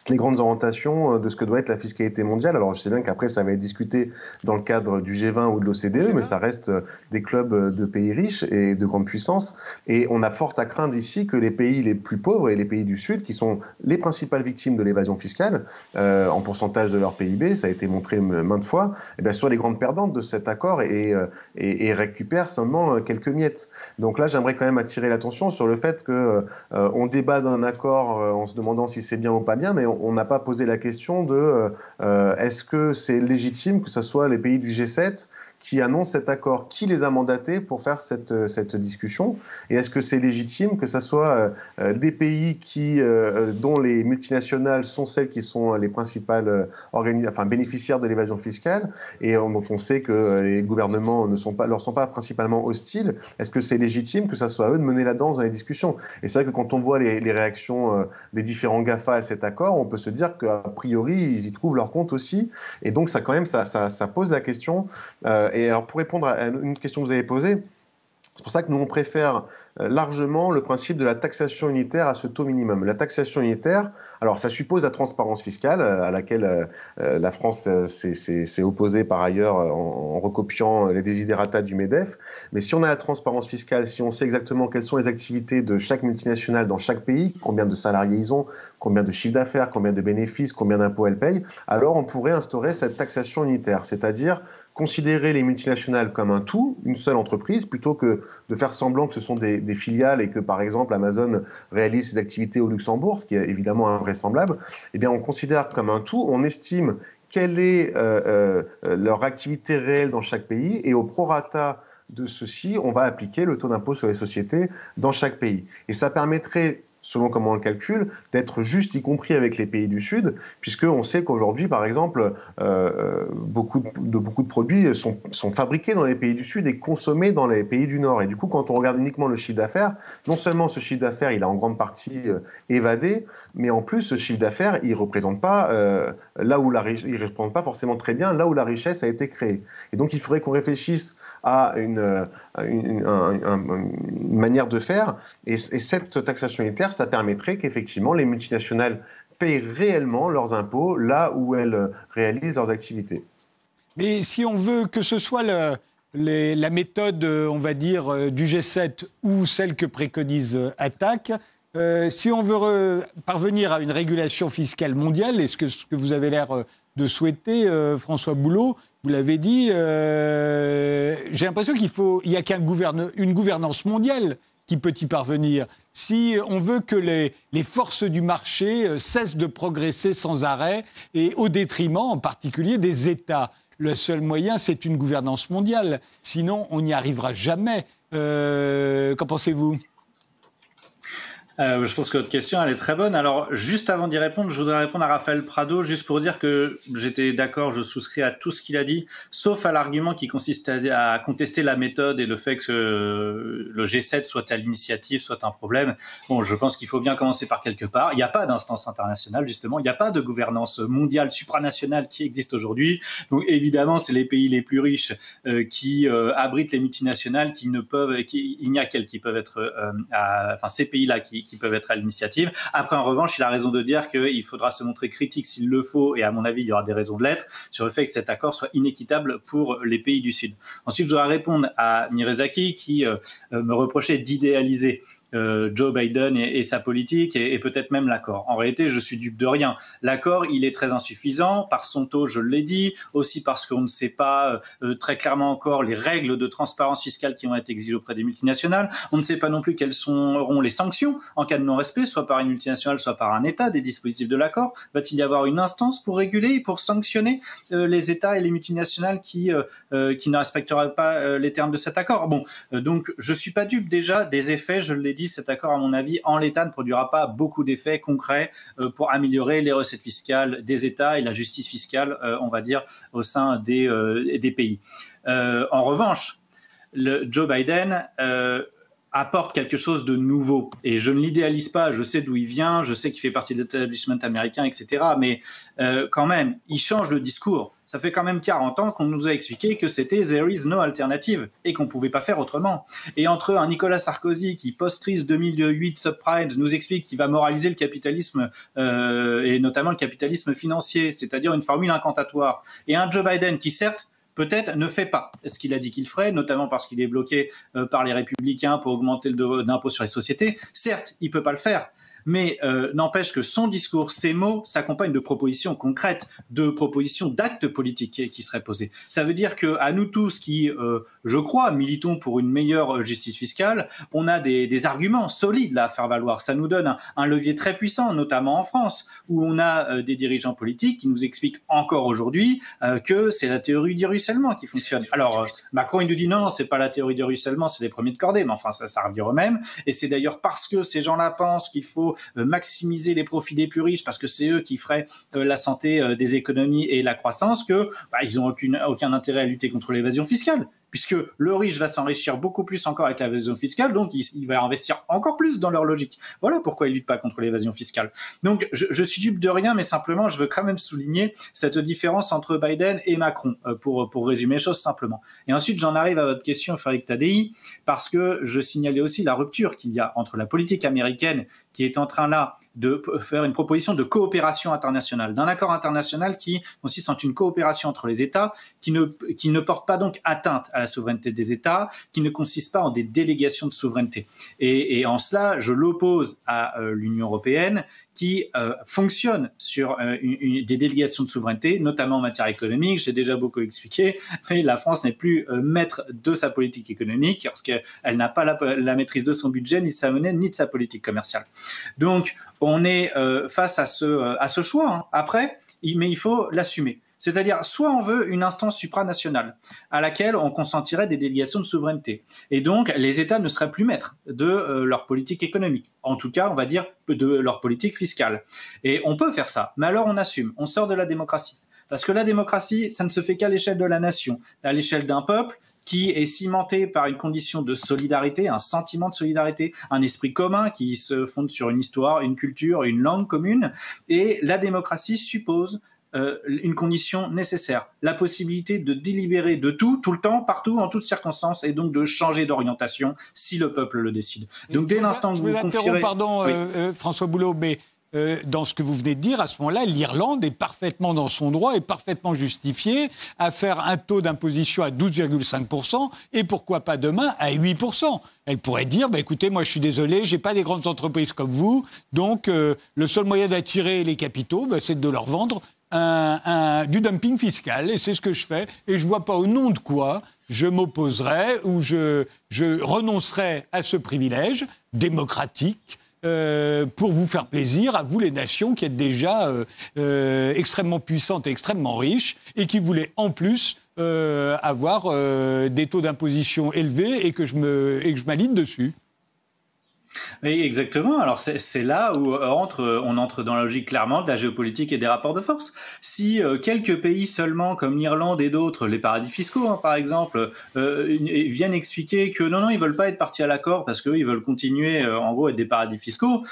les grandes orientations de ce que doit être la fiscalité mondiale. Alors je sais bien qu'après ça va être discuté dans le cadre du G20 ou de l'OCDE, mais ça reste des clubs de pays riches et de grandes puissances. Et on a fort à craindre ici que les pays les plus pauvres et les pays du Sud, qui sont les principales victimes de l'évasion fiscale euh, en pourcentage de leur PIB, ça a été montré maintes fois, eh bien, soient les grandes perdantes de cet accord et, et, et récupèrent seulement quelques miettes. Donc là, j'aimerais quand même attirer l'attention sur le fait que euh, on débat d'un accord euh, en se demandant si c'est bien ou pas bien, mais on n'a pas posé la question de est-ce que c'est légitime que ce soit les pays du G7 qui annoncent cet accord. Qui les a mandatés pour faire cette, euh, cette discussion? Et est-ce que c'est légitime que ce soit euh, euh, des pays qui, dont les multinationales sont celles qui sont les principales enfin, bénéficiaires de l'évasion fiscale? Et dont on sait que les gouvernements ne sont pas, leur sont pas principalement hostiles. Est-ce que c'est légitime que ce soit eux de mener la danse dans les discussions? Et c'est vrai que quand on voit les, les réactions des différents GAFA à cet accord, on peut se dire qu'a priori, ils y trouvent leur compte aussi. Et donc, ça, quand même, ça, ça, ça pose la question et alors, pour répondre à une question que vous avez posée, c'est pour ça que nous, on préfère euh, largement le principe de la taxation unitaire à ce taux minimum. La taxation unitaire, alors ça suppose la transparence fiscale euh, à laquelle euh, la France s'est opposée par ailleurs en, recopiant les désidératas du MEDEF. Mais si on a la transparence fiscale, si on sait exactement quelles sont les activités de chaque multinationale dans chaque pays, combien de salariés ils ont, combien de chiffres d'affaires, combien de bénéfices, combien d'impôts elles payent, alors on pourrait instaurer cette taxation unitaire, c'est-à-dire considérer les multinationales comme un tout, une seule entreprise, plutôt que de faire semblant que ce sont des, filiales et que, par exemple, Amazon réalise ses activités au Luxembourg, ce qui est évidemment invraisemblable, eh bien, on considère comme un tout, on estime quelle est euh, euh, leur activité réelle dans chaque pays, et au prorata de ceci, on va appliquer le taux d'impôt sur les sociétés dans chaque pays. Et ça permettrait selon comment on le calcule, d'être juste, y compris avec les pays du Sud, puisqu'on sait qu'aujourd'hui, par exemple, euh, euh, beaucoup de, beaucoup de produits sont, sont, fabriqués dans les pays du Sud et consommés dans les pays du Nord. Et du coup, quand on regarde uniquement le chiffre d'affaires, non seulement ce chiffre d'affaires, il a en grande partie euh, évadé, mais en plus, ce chiffre d'affaires, il représente pas représente pas forcément très bien là où la richesse a été créée. Et donc, il faudrait qu'on réfléchisse à une, une, manière de faire. Et, et cette taxation unitaire, ça permettrait qu'effectivement les multinationales payent réellement leurs impôts là où elles réalisent leurs activités. Mais si on veut que ce soit la méthode, on va dire, euh, du G7 ou celle que préconise euh, Attac, euh, si on veut parvenir à une régulation fiscale mondiale, est-ce que ce que vous avez l'air de souhaiter, François Boulot, vous l'avez dit, j'ai l'impression qu'il faut, il n'y a qu'une gouvernance mondiale qui peut y parvenir. Si on veut que les, forces du marché euh, cessent de progresser sans arrêt et au détriment en particulier des États. Le seul moyen, c'est une gouvernance mondiale. Sinon, on n'y arrivera jamais. Euh, qu'en pensez-vous? Euh, je pense que votre question, elle est très bonne. Alors, juste avant d'y répondre, je voudrais répondre à Raphaël Prado, juste pour dire que j'étais d'accord, je souscris à tout ce qu'il a dit, sauf à l'argument qui consiste à, contester la méthode et le fait que le G7 soit à l'initiative, soit un problème. Bon, je pense qu'il faut bien commencer par quelque part. Il n'y a pas d'instance internationale, justement. Il n'y a pas de gouvernance mondiale, supranationale qui existe aujourd'hui. Donc, évidemment, c'est les pays les plus riches euh, qui euh, abritent les multinationales, qui ne peuvent, il n'y a qu'elles qui peuvent être, euh, à, enfin, ces pays-là qui qui peuvent être à l'initiative. Après, en revanche, il a raison de dire qu'il faudra se montrer critique s'il le faut, et à mon avis, il y aura des raisons de l'être, sur le fait que cet accord soit inéquitable pour les pays du Sud. Ensuite, je dois répondre à Mirezaki qui euh, me reprochait d'idéaliser euh, Joe Biden et, sa politique et, peut-être même l'accord. En réalité, je suis dupe de rien. L'accord, il est très insuffisant par son taux, je l'ai dit, aussi parce qu'on ne sait pas euh, très clairement encore les règles de transparence fiscale qui vont être exigées auprès des multinationales. On ne sait pas non plus quelles seront les sanctions en cas de non-respect, soit par une multinationale, soit par un État des dispositifs de l'accord. Va-t-il y avoir une instance pour réguler et pour sanctionner euh, les États et les multinationales qui, qui ne respecteraient pas les termes de cet accord? Bon, donc je suis pas dupe déjà des effets, je l'ai dit cet accord, à mon avis, en l'état, ne produira pas beaucoup d'effets concrets euh, pour améliorer les recettes fiscales des États et la justice fiscale, euh, on va dire, au sein des, euh, des pays. en revanche, le Joe Biden apporte quelque chose de nouveau. Et je ne l'idéalise pas, je sais d'où il vient, je sais qu'il fait partie de l'établissement américain, etc. Mais euh, quand même, il change le discours. Ça fait quand même 40 ans qu'on nous a expliqué que c'était there is no alternative et qu'on ne pouvait pas faire autrement. Et entre un Nicolas Sarkozy qui, post-crise 2008 subprime, nous explique qu'il va moraliser le capitalisme euh, et notamment le capitalisme financier, c'est-à-dire une formule incantatoire, et un Joe Biden qui, certes, peut-être ne fait pas ce qu'il a dit qu'il ferait, notamment parce qu'il est bloqué euh, par les républicains pour augmenter le d'impôt sur les sociétés. Certes, il peut pas le faire, mais euh, n'empêche que son discours, ses mots s'accompagnent de propositions concrètes, de propositions d'actes politiques qui, seraient posés. Ça veut dire que à nous tous qui, euh, je crois, militons pour une meilleure justice fiscale, on a des, arguments solides là à faire valoir. Ça nous donne un, levier très puissant, notamment en France, où on a des dirigeants politiques qui nous expliquent encore aujourd'hui que c'est la théorie du qui fonctionne. Alors Macron il nous dit non, c'est pas la théorie du ruissellement, c'est les premiers de cordée, mais enfin ça, revient au même. Et c'est d'ailleurs parce que ces gens-là pensent qu'il faut euh, maximiser les profits des plus riches parce que c'est eux qui feraient euh, la santé euh, des économies et la croissance que bah, ils ont aucun intérêt à lutter contre l'évasion fiscale puisque le riche va s'enrichir beaucoup plus encore avec l'évasion fiscale, donc il, va investir encore plus dans leur logique. Voilà pourquoi ils luttent pas contre l'évasion fiscale. Donc je, je, suis dupe de rien, mais simplement je veux quand même souligner cette différence entre Biden et Macron, euh, pour, pour résumer les choses simplement. Et ensuite j'en arrive à votre question, Frédéric Tadei, parce que je signalais aussi la rupture qu'il y a entre la politique américaine qui est en train là de faire une proposition de coopération internationale, d'un accord international qui consiste en une coopération entre les États qui ne, qui ne porte pas donc atteinte à la souveraineté des États, qui ne consiste pas en des délégations de souveraineté. Et, en cela, je l'oppose à euh, l'Union européenne, qui euh, fonctionne sur euh, des délégations de souveraineté, notamment en matière économique. J'ai déjà beaucoup expliqué, mais la France n'est plus maître de sa politique économique parce qu'elle n'a pas la, maîtrise de son budget, ni de sa monnaie, ni de sa politique commerciale. Donc, on est face à ce, à ce choix. Hein. Après, mais il faut l'assumer. C'est-à-dire, soit on veut une instance supranationale à laquelle on consentirait des délégations de souveraineté. Et donc, les États ne seraient plus maîtres de euh, leur politique économique. En tout cas, on va dire de leur politique fiscale. Et on peut faire ça. Mais alors, on assume. On sort de la démocratie. Parce que la démocratie, ça ne se fait qu'à l'échelle de la nation, à l'échelle d'un peuple qui est cimenté par une condition de solidarité, un sentiment de solidarité, un esprit commun qui se fonde sur une histoire, une culture, une langue commune. Et la démocratie suppose euh, une condition nécessaire, la possibilité de délibérer de tout, tout le temps, partout, en toutes circonstances, et donc de changer d'orientation si le peuple le décide. Donc dès l'instant que vous, vous confierez... pardon, euh, euh, François Boulot, mais dans ce que vous venez de dire, à ce moment-là, l'Irlande est parfaitement dans son droit et parfaitement justifiée à faire un taux d'imposition à 12,5% et pourquoi pas demain à 8%. Elle pourrait dire, bah, écoutez, moi je suis désolé, j'ai pas des grandes entreprises comme vous, donc le seul moyen d'attirer les capitaux, bah, c'est de leur vendre du dumping fiscal, et c'est ce que je fais, et je ne vois pas au nom de quoi je m'opposerai ou je, je renoncerai à ce privilège démocratique euh, pour vous faire plaisir à vous les nations qui êtes déjà euh, euh, extrêmement puissantes et extrêmement riches et qui voulaient en plus avoir des taux d'imposition élevés et que je m'aligne dessus. Oui, exactement. Alors c'est là où euh, euh, on entre dans la logique clairement de la géopolitique et des rapports de force. Si euh, quelques pays seulement, comme l'Irlande et d'autres, les paradis fiscaux hein, par exemple, viennent expliquer que non, non, ils veulent pas être partis à l'accord parce qu'ils veulent continuer, en gros, être des paradis fiscaux,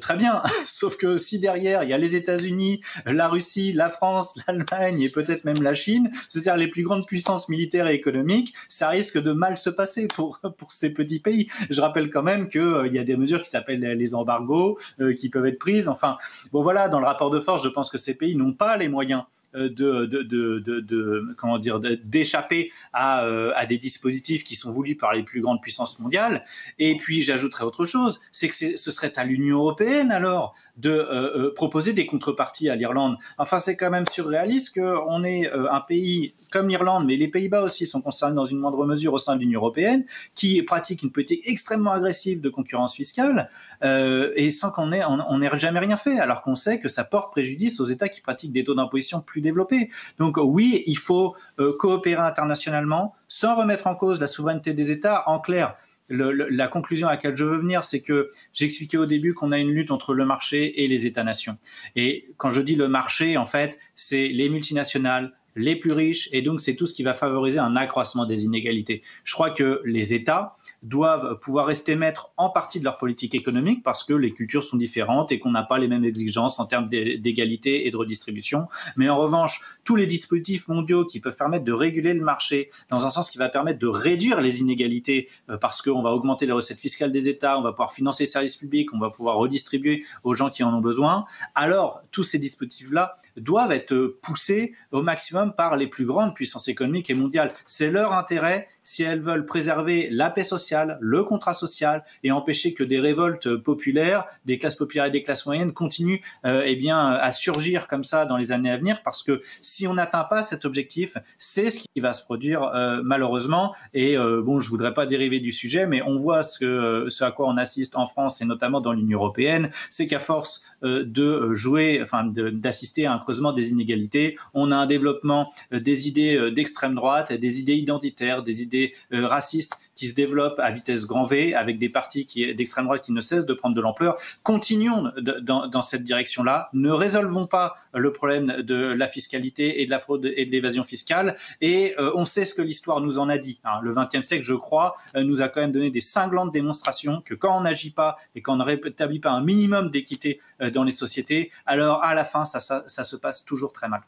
très bien. [laughs] Sauf que si derrière, il y a les États-Unis, la Russie, la France, [laughs] l'Allemagne et peut-être même la Chine, c'est-à-dire les plus grandes puissances militaires et économiques, ça risque de mal se passer pour, [laughs] pour ces petits pays. Je rappelle quand même qu'il y a des mesures qui s'appellent les embargos, euh, qui peuvent être prises. Enfin, bon voilà, dans le rapport de force, je pense que ces pays n'ont pas les moyens euh, de, de, de, comment dire d'échapper à, euh, à des dispositifs qui sont voulus par les plus grandes puissances mondiales. Et puis j'ajouterais autre chose, c'est que ce serait à l'Union européenne alors de euh, proposer des contreparties à l'Irlande. Enfin, c'est quand même surréaliste qu'on est un pays comme l'Irlande, mais les Pays-Bas aussi sont concernés dans une moindre mesure au sein de l'Union européenne, qui pratique une politique extrêmement agressive de concurrence fiscale, euh, et sans qu'on ait, on n'ait jamais rien fait, alors qu'on sait que ça porte préjudice aux États qui pratiquent des taux d'imposition plus développés. Donc oui, il faut euh, coopérer internationalement sans remettre en cause la souveraineté des États. En clair, la conclusion à laquelle je veux venir, c'est que j'expliquais au début qu'on a une lutte entre le marché et les États-nations. Et quand je dis le marché, en fait, c'est les multinationales, les plus riches, et donc c'est tout ce qui va favoriser un accroissement des inégalités. Je crois que les États doivent pouvoir rester maîtres en partie de leur politique économique parce que les cultures sont différentes et qu'on n'a pas les mêmes exigences en termes d'égalité et de redistribution. Mais en revanche, tous les dispositifs mondiaux qui peuvent permettre de réguler le marché dans un sens qui va permettre de réduire les inégalités euh, parce qu'on va augmenter les recettes fiscales des États, on va pouvoir financer les services publics, on va pouvoir redistribuer aux gens qui en ont besoin, alors tous ces dispositifs-là doivent être poussés au maximum par les plus grandes puissances économiques et mondiales. C'est leur intérêt si elles veulent préserver la paix sociale, le contrat social et empêcher que des révoltes populaires, des classes populaires et des classes moyennes continuent euh, eh bien, à surgir comme ça dans les années à venir parce que si on n'atteint pas cet objectif, c'est ce qui va se produire euh, malheureusement. Et euh, bon, je voudrais pas dériver du sujet, mais on voit ce, que, ce à quoi on assiste en France et notamment dans l'Union européenne, c'est qu'à force de jouer, enfin d'assister à un creusement des inégalités, on a un développement des idées d'extrême droite, des idées identitaires, des idées racistes qui se développent à vitesse grand V, avec des partis d'extrême droite qui ne cessent de prendre de l'ampleur. Continuons dans, cette direction-là. Ne résolvons pas le problème de la fiscalité et de la fraude et de l'évasion fiscale. Et euh, on sait ce que l'histoire nous en a dit. Hein. Le XXe siècle, je crois, euh, nous a quand même donné des cinglantes démonstrations que quand on n'agit pas et qu'on ne rétablit pas un minimum d'équité euh, dans les sociétés, alors à la fin, ça se passe toujours très mal.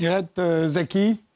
Direct Zaki?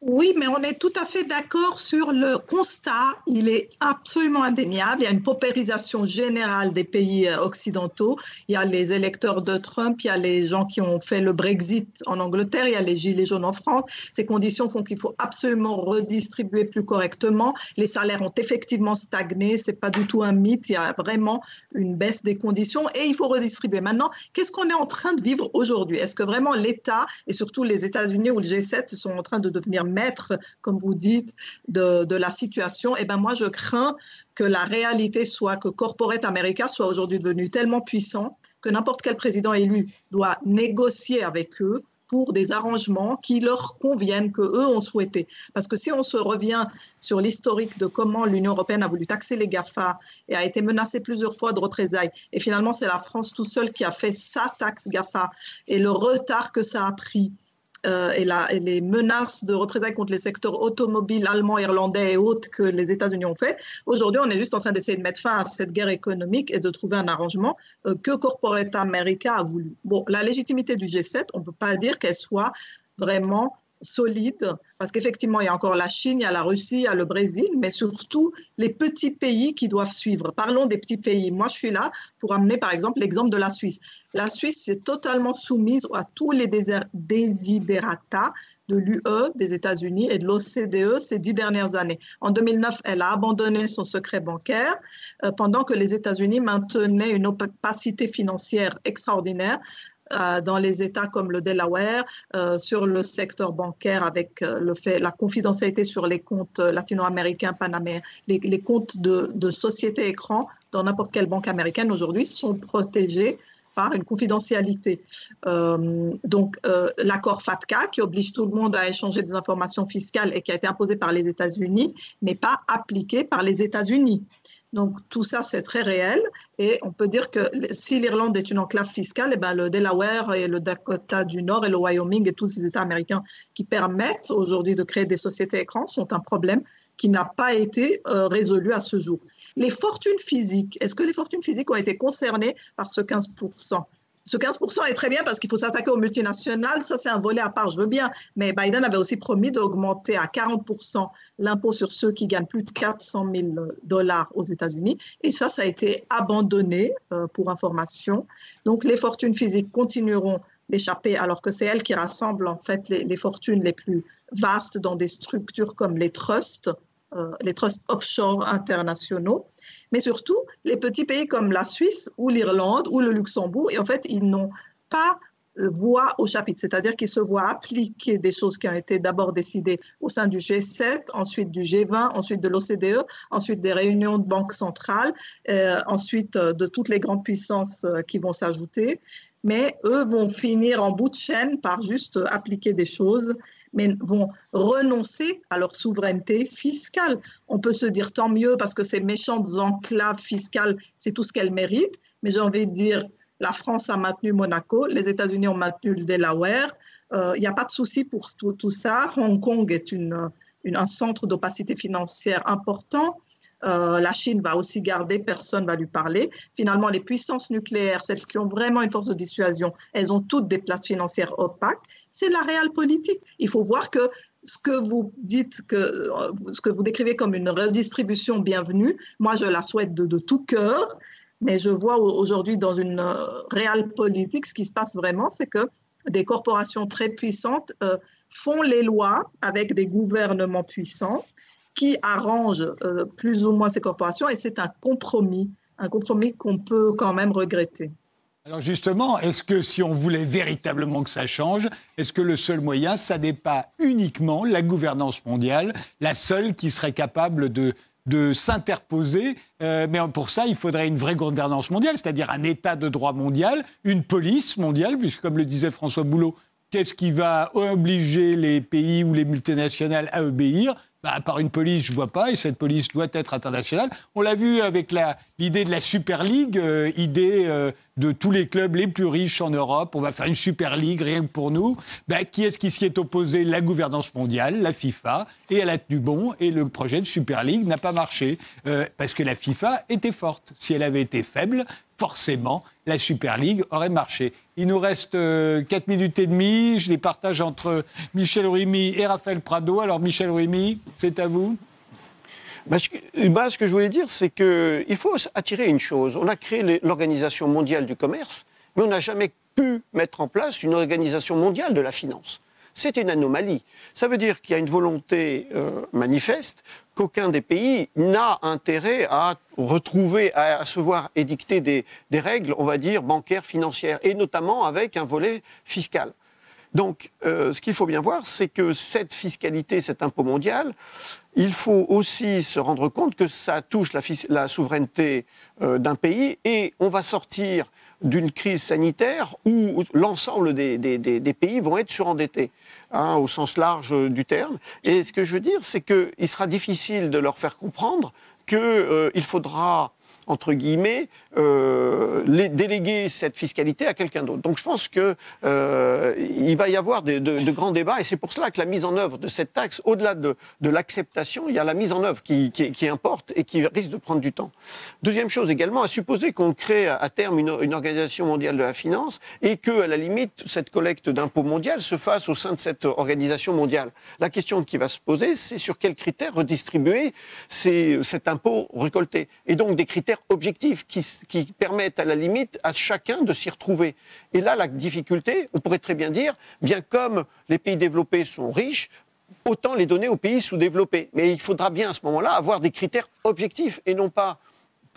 Oui, mais on est tout à fait d'accord sur le constat. Il est absolument indéniable. Il y a une paupérisation générale des pays euh, occidentaux. Il y a les électeurs de Trump, il y a les gens qui ont fait le Brexit en Angleterre, il y a les gilets jaunes en France. Ces conditions font qu'il faut absolument redistribuer plus correctement. Les salaires ont effectivement stagné. C'est pas du tout un mythe. Il y a vraiment une baisse des conditions et il faut redistribuer. Maintenant, qu'est-ce qu'on est en train de vivre aujourd'hui? Est-ce que vraiment l'État et surtout les États-Unis ou le G7 sont en train de devenir maître, comme vous dites, de, la situation, eh ben moi je crains que la réalité soit que Corporate America soit aujourd'hui devenu tellement puissant que n'importe quel président élu doit négocier avec eux pour des arrangements qui leur conviennent, que eux ont souhaité. Parce que si on se revient sur l'historique de comment l'Union européenne a voulu taxer les GAFA et a été menacée plusieurs fois de représailles, et finalement c'est la France toute seule qui a fait sa taxe GAFA et le retard que ça a pris euh, et, les menaces de représailles contre les secteurs automobiles allemands, irlandais et autres que les États-Unis ont fait. Aujourd'hui, on est juste en train d'essayer de mettre fin à cette guerre économique et de trouver un arrangement euh, que Corporate America a voulu. Bon, la légitimité du G7, on ne peut pas dire qu'elle soit vraiment solide, parce qu'effectivement, il y a encore la Chine, il y a la Russie, il y a le Brésil, mais surtout les petits pays qui doivent suivre. Parlons des petits pays. Moi, je suis là pour amener, par exemple, l'exemple de la Suisse. La Suisse est totalement soumise à tous les desiderata de l'UE, des États-Unis et de l'OCDE ces dix dernières années. En 2009, elle a abandonné son secret bancaire euh, pendant que les États-Unis maintenaient une opacité financière extraordinaire dans les États comme le Delaware, euh, sur le secteur bancaire avec euh, le fait, la confidentialité sur les comptes latino-américains, panaméens, les, comptes de, sociétés écran dans n'importe quelle banque américaine aujourd'hui sont protégés par une confidentialité. Euh, donc, euh, l'accord FATCA, qui oblige tout le monde à échanger des informations fiscales et qui a été imposé par les États-Unis, n'est pas appliqué par les États-Unis. Donc tout ça, c'est très réel. Et on peut dire que si l'Irlande est une enclave fiscale, eh ben, le Delaware et le Dakota du Nord et le Wyoming et tous ces États américains qui permettent aujourd'hui de créer des sociétés écrans sont un problème qui n'a pas été euh, résolu à ce jour. Les fortunes physiques, est-ce que les fortunes physiques ont été concernées par ce 15% ce 15% est très bien parce qu'il faut s'attaquer aux multinationales. Ça, c'est un volet à part, je veux bien. Mais Biden avait aussi promis d'augmenter à 40% l'impôt sur ceux qui gagnent plus de 400 000 dollars aux États-Unis. Et ça, ça a été abandonné euh, pour information. Donc, les fortunes physiques continueront d'échapper alors que c'est elles qui rassemblent en fait les, fortunes les plus vastes dans des structures comme les trusts euh, les trusts offshore internationaux, mais surtout les petits pays comme la Suisse ou l'Irlande ou le Luxembourg. Et en fait, ils n'ont pas euh, voix au chapitre, c'est-à-dire qu'ils se voient appliquer des choses qui ont été d'abord décidées au sein du G7, ensuite du G20, ensuite de l'OCDE, ensuite des réunions de banques centrales, euh, ensuite de toutes les grandes puissances qui vont s'ajouter. Mais eux vont finir en bout de chaîne par juste appliquer des choses mais vont renoncer à leur souveraineté fiscale. On peut se dire tant mieux parce que ces méchantes enclaves fiscales, c'est tout ce qu'elles méritent, mais j'ai envie de dire, la France a maintenu Monaco, les États-Unis ont maintenu le Delaware, euh, il n'y a pas de souci pour tout, ça. Hong Kong est un centre d'opacité financière important. Euh, la Chine va aussi garder, personne ne va lui parler. Finalement, les puissances nucléaires, celles qui ont vraiment une force de dissuasion, elles ont toutes des places financières opaques c'est la réelle politique. Il faut voir que ce que vous dites, que, euh, ce que vous décrivez comme une redistribution bienvenue, moi je la souhaite de, tout cœur, mais je vois aujourd'hui dans une euh, réelle politique, ce qui se passe vraiment, c'est que des corporations très puissantes euh, font les lois avec des gouvernements puissants qui arrangent plus ou moins ces corporations et c'est un compromis, un compromis qu'on peut quand même regretter. Alors justement, est-ce que si on voulait véritablement que ça change, est-ce que le seul moyen, ça n'est pas uniquement la gouvernance mondiale, la seule qui serait capable de, de s'interposer euh, Mais pour ça, il faudrait une vraie gouvernance mondiale, c'est-à-dire un État de droit mondial, une police mondiale, puisque comme le disait François Boulot, qu'est-ce qui va obliger les pays ou les multinationales à obéir? Bah, par une police, je vois pas, et cette police doit être internationale. On l'a vu avec l'idée de la Super League, euh, idée euh, de tous les clubs les plus riches en Europe. On va faire une Super League rien que pour nous. Bah, qui est-ce qui s'y est opposé? La gouvernance mondiale, la FIFA, et elle a tenu bon, et le projet de Super League n'a pas marché, euh, parce que la FIFA était forte. Si elle avait été faible, forcément, la Super League aurait marché. Il nous reste 4 euh, minutes et demie. Je les partage entre Michel Rimi et Raphaël Prado. Alors, Michel Rimi, c'est à vous. Bah, ce que je voulais dire, c'est qu'il faut attirer une chose. On a créé l'Organisation mondiale du commerce, mais on n'a jamais pu mettre en place une organisation mondiale de la finance. C'est une anomalie. Ça veut dire qu'il y a une volonté euh, manifeste qu'aucun des pays n'a intérêt à retrouver, à, se voir édicter des, règles, on va dire, bancaires, financières, et notamment avec un volet fiscal. Donc, euh, ce qu'il faut bien voir, c'est que cette fiscalité, cet impôt mondial, il faut aussi se rendre compte que ça touche la, souveraineté euh, d'un pays et on va sortir d'une crise sanitaire où l'ensemble des, pays vont être surendettés. Hein, au sens large du terme. Et ce que je veux dire, c'est qu'il sera difficile de leur faire comprendre qu'il euh, faudra entre guillemets, euh, déléguer cette fiscalité à quelqu'un d'autre. Donc je pense qu'il euh, va y avoir de, grands débats et c'est pour cela que la mise en œuvre de cette taxe, au-delà de, l'acceptation, il y a la mise en œuvre qui, importe et qui risque de prendre du temps. Deuxième chose également, à supposer qu'on crée à terme une, organisation mondiale de la finance et que, à la limite, cette collecte d'impôts mondiale se fasse au sein de cette organisation mondiale. La question qui va se poser, c'est sur quels critères redistribuer cet impôt récolté. Et donc des critères objectifs qui, permettent à la limite à chacun de s'y retrouver. Et là, la difficulté, on pourrait très bien dire, bien comme les pays développés sont riches, autant les donner aux pays sous-développés. Mais il faudra bien à ce moment-là avoir des critères objectifs et non pas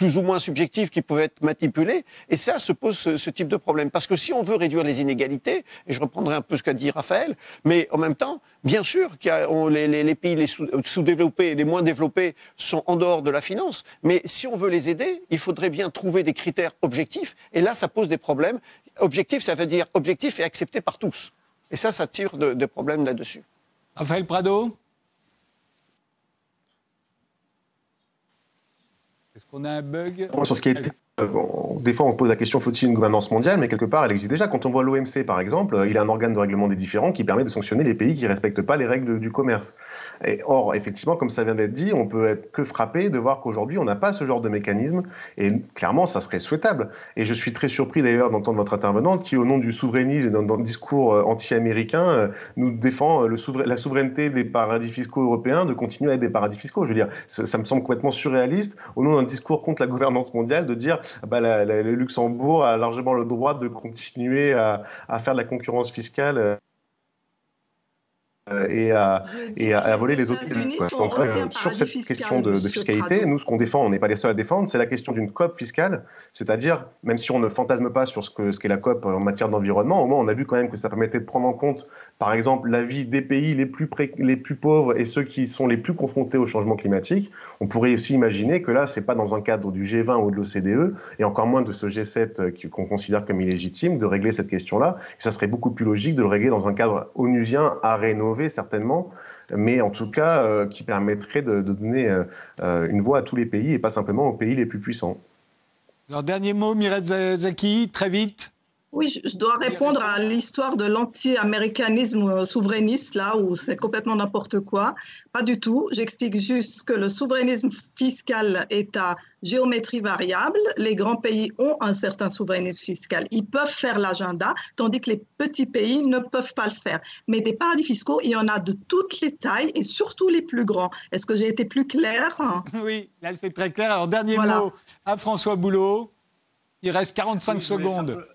plus ou moins subjectifs qui peuvent être manipulés. Et ça se pose ce, type de problème. Parce que si on veut réduire les inégalités, et je reprendrai un peu ce qu'a dit Raphaël, mais en même temps, bien sûr que les, pays les sous-développés les moins développés sont en dehors de la finance, mais si on veut les aider, il faudrait bien trouver des critères objectifs. Et là, ça pose des problèmes. Objectif, ça veut dire objectif et accepté par tous. Et ça, ça tire des problèmes là-dessus. Raphaël Prado? Qu'on a un bug euh, des fois, on pose la question faut-il une gouvernance mondiale? Mais quelque part, elle existe déjà. Quand on voit l'OMC, par exemple, il a un organe de règlement des différends qui permet de sanctionner les pays qui ne respectent pas les règles du commerce. Or, effectivement, comme ça vient d'être dit, on peut être que frappé de voir qu'aujourd'hui, on n'a pas ce genre de mécanisme. Et clairement, ça serait souhaitable. Et je suis très surpris d'ailleurs d'entendre votre intervenante qui, au nom du souverainisme et dans, discours euh, anti-américain, euh, nous défend la souveraineté des paradis fiscaux européens de continuer à être des paradis fiscaux. Je veux dire, ça me semble complètement surréaliste, au nom d'un discours contre la gouvernance mondiale, de dire bah, le Luxembourg a largement le droit de continuer à, faire de la concurrence fiscale euh, et à, et à, voler les autres pays. Euh, sur cette question de, fiscalité, nous, ce qu'on défend, on n'est pas les seuls à défendre, c'est la question d'une COP fiscale, c'est-à-dire, même si on ne fantasme pas sur ce qu'est ce la COP en matière d'environnement, au moins on a vu quand même que ça permettait de prendre en compte par exemple la vie des pays les plus, pauvres et ceux qui sont les plus confrontés au changement climatique. On pourrait aussi imaginer que là, ce n'est pas dans un cadre du G20 ou de l'OCDE, et encore moins de ce G7 euh, qu'on considère comme illégitime, de régler cette question-là. Ça serait beaucoup plus logique de le régler dans un cadre onusien à rénover, certainement, mais en tout cas euh, qui permettrait de, donner euh, une voix à tous les pays et pas simplement aux pays les plus puissants. Alors, dernier mot, Mireille Zaki, très vite. Oui, je dois répondre à l'histoire de l'anti-américanisme souverainiste, là où c'est complètement n'importe quoi. Pas du tout. J'explique juste que le souverainisme fiscal est à géométrie variable. Les grands pays ont un certain souverainisme fiscal. Ils peuvent faire l'agenda, tandis que les petits pays ne peuvent pas le faire. Mais des paradis fiscaux, il y en a de toutes les tailles et surtout les plus grands. Est-ce que j'ai été plus clair [laughs] Oui, là c'est très clair. Alors, dernier mot à François Boulot. Il reste 45 secondes.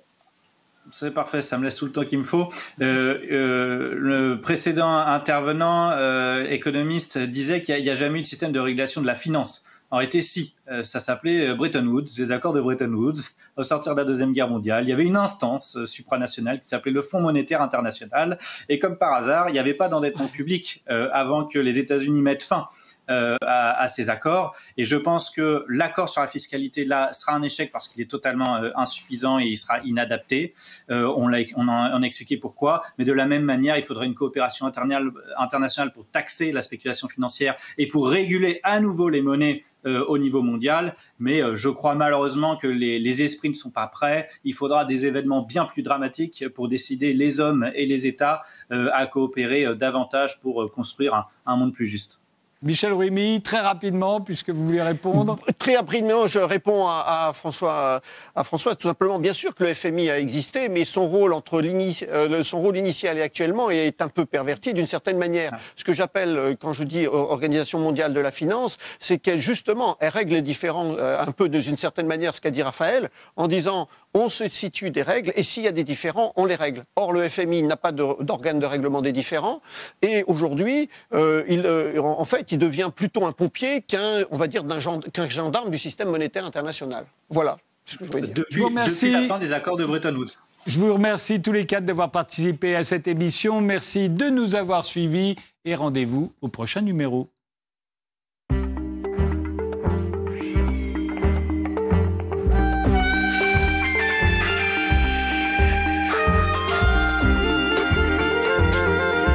C'est parfait, ça me laisse tout le temps qu'il me faut. Euh, euh, le précédent intervenant euh, économiste disait qu'il n'y a, jamais eu de système de régulation de la finance. En réalité, si. ça s'appelait Bretton Woods, les accords de Bretton Woods. Au sortir de la Deuxième Guerre mondiale, il y avait une instance supranationale qui s'appelait le Fonds monétaire international. Et comme par hasard, il n'y avait pas d'endettement public avant que les États-Unis mettent fin euh, à, ces accords. Et je pense que l'accord sur la fiscalité là sera un échec parce qu'il est totalement euh, insuffisant et il sera inadapté. Euh, on, a, on, a, expliqué pourquoi. Mais de la même manière, il faudrait une coopération internationale pour taxer la spéculation financière et pour réguler à nouveau les monnaies au niveau mondial. Mais je crois malheureusement que les, esprits ne sont pas prêts. Il faudra des événements bien plus dramatiques pour décider les hommes et les États à coopérer davantage pour construire un monde plus juste. Michel Ruimi, très rapidement, puisque vous voulez répondre. [laughs] Très rapidement, je réponds à, François, à François, tout simplement. Bien sûr que le FMI a existé, mais son rôle entre euh, son rôle initial et actuellement est un peu perverti d'une certaine manière. Ce que j'appelle, euh, quand je dis Organisation mondiale de la finance, c'est qu'elle justement, elle règle les différents, euh, un peu d'une certaine manière, ce qu'a dit Raphaël, en disant on se situe des règles et s'il y a des différends, on les règle. Or, le FMI n'a pas d'organe de, règlement des différends et aujourd'hui, il, en fait, il devient plutôt un pompier qu'un, on va dire, qu'un gendarme du système monétaire international. Voilà ce que je voulais dire. Depuis, je vous remercie. la fin des accords de Bretton Woods. Je vous remercie tous les quatre d'avoir participé à cette émission. Merci de nous avoir suivis et rendez-vous au prochain numéro.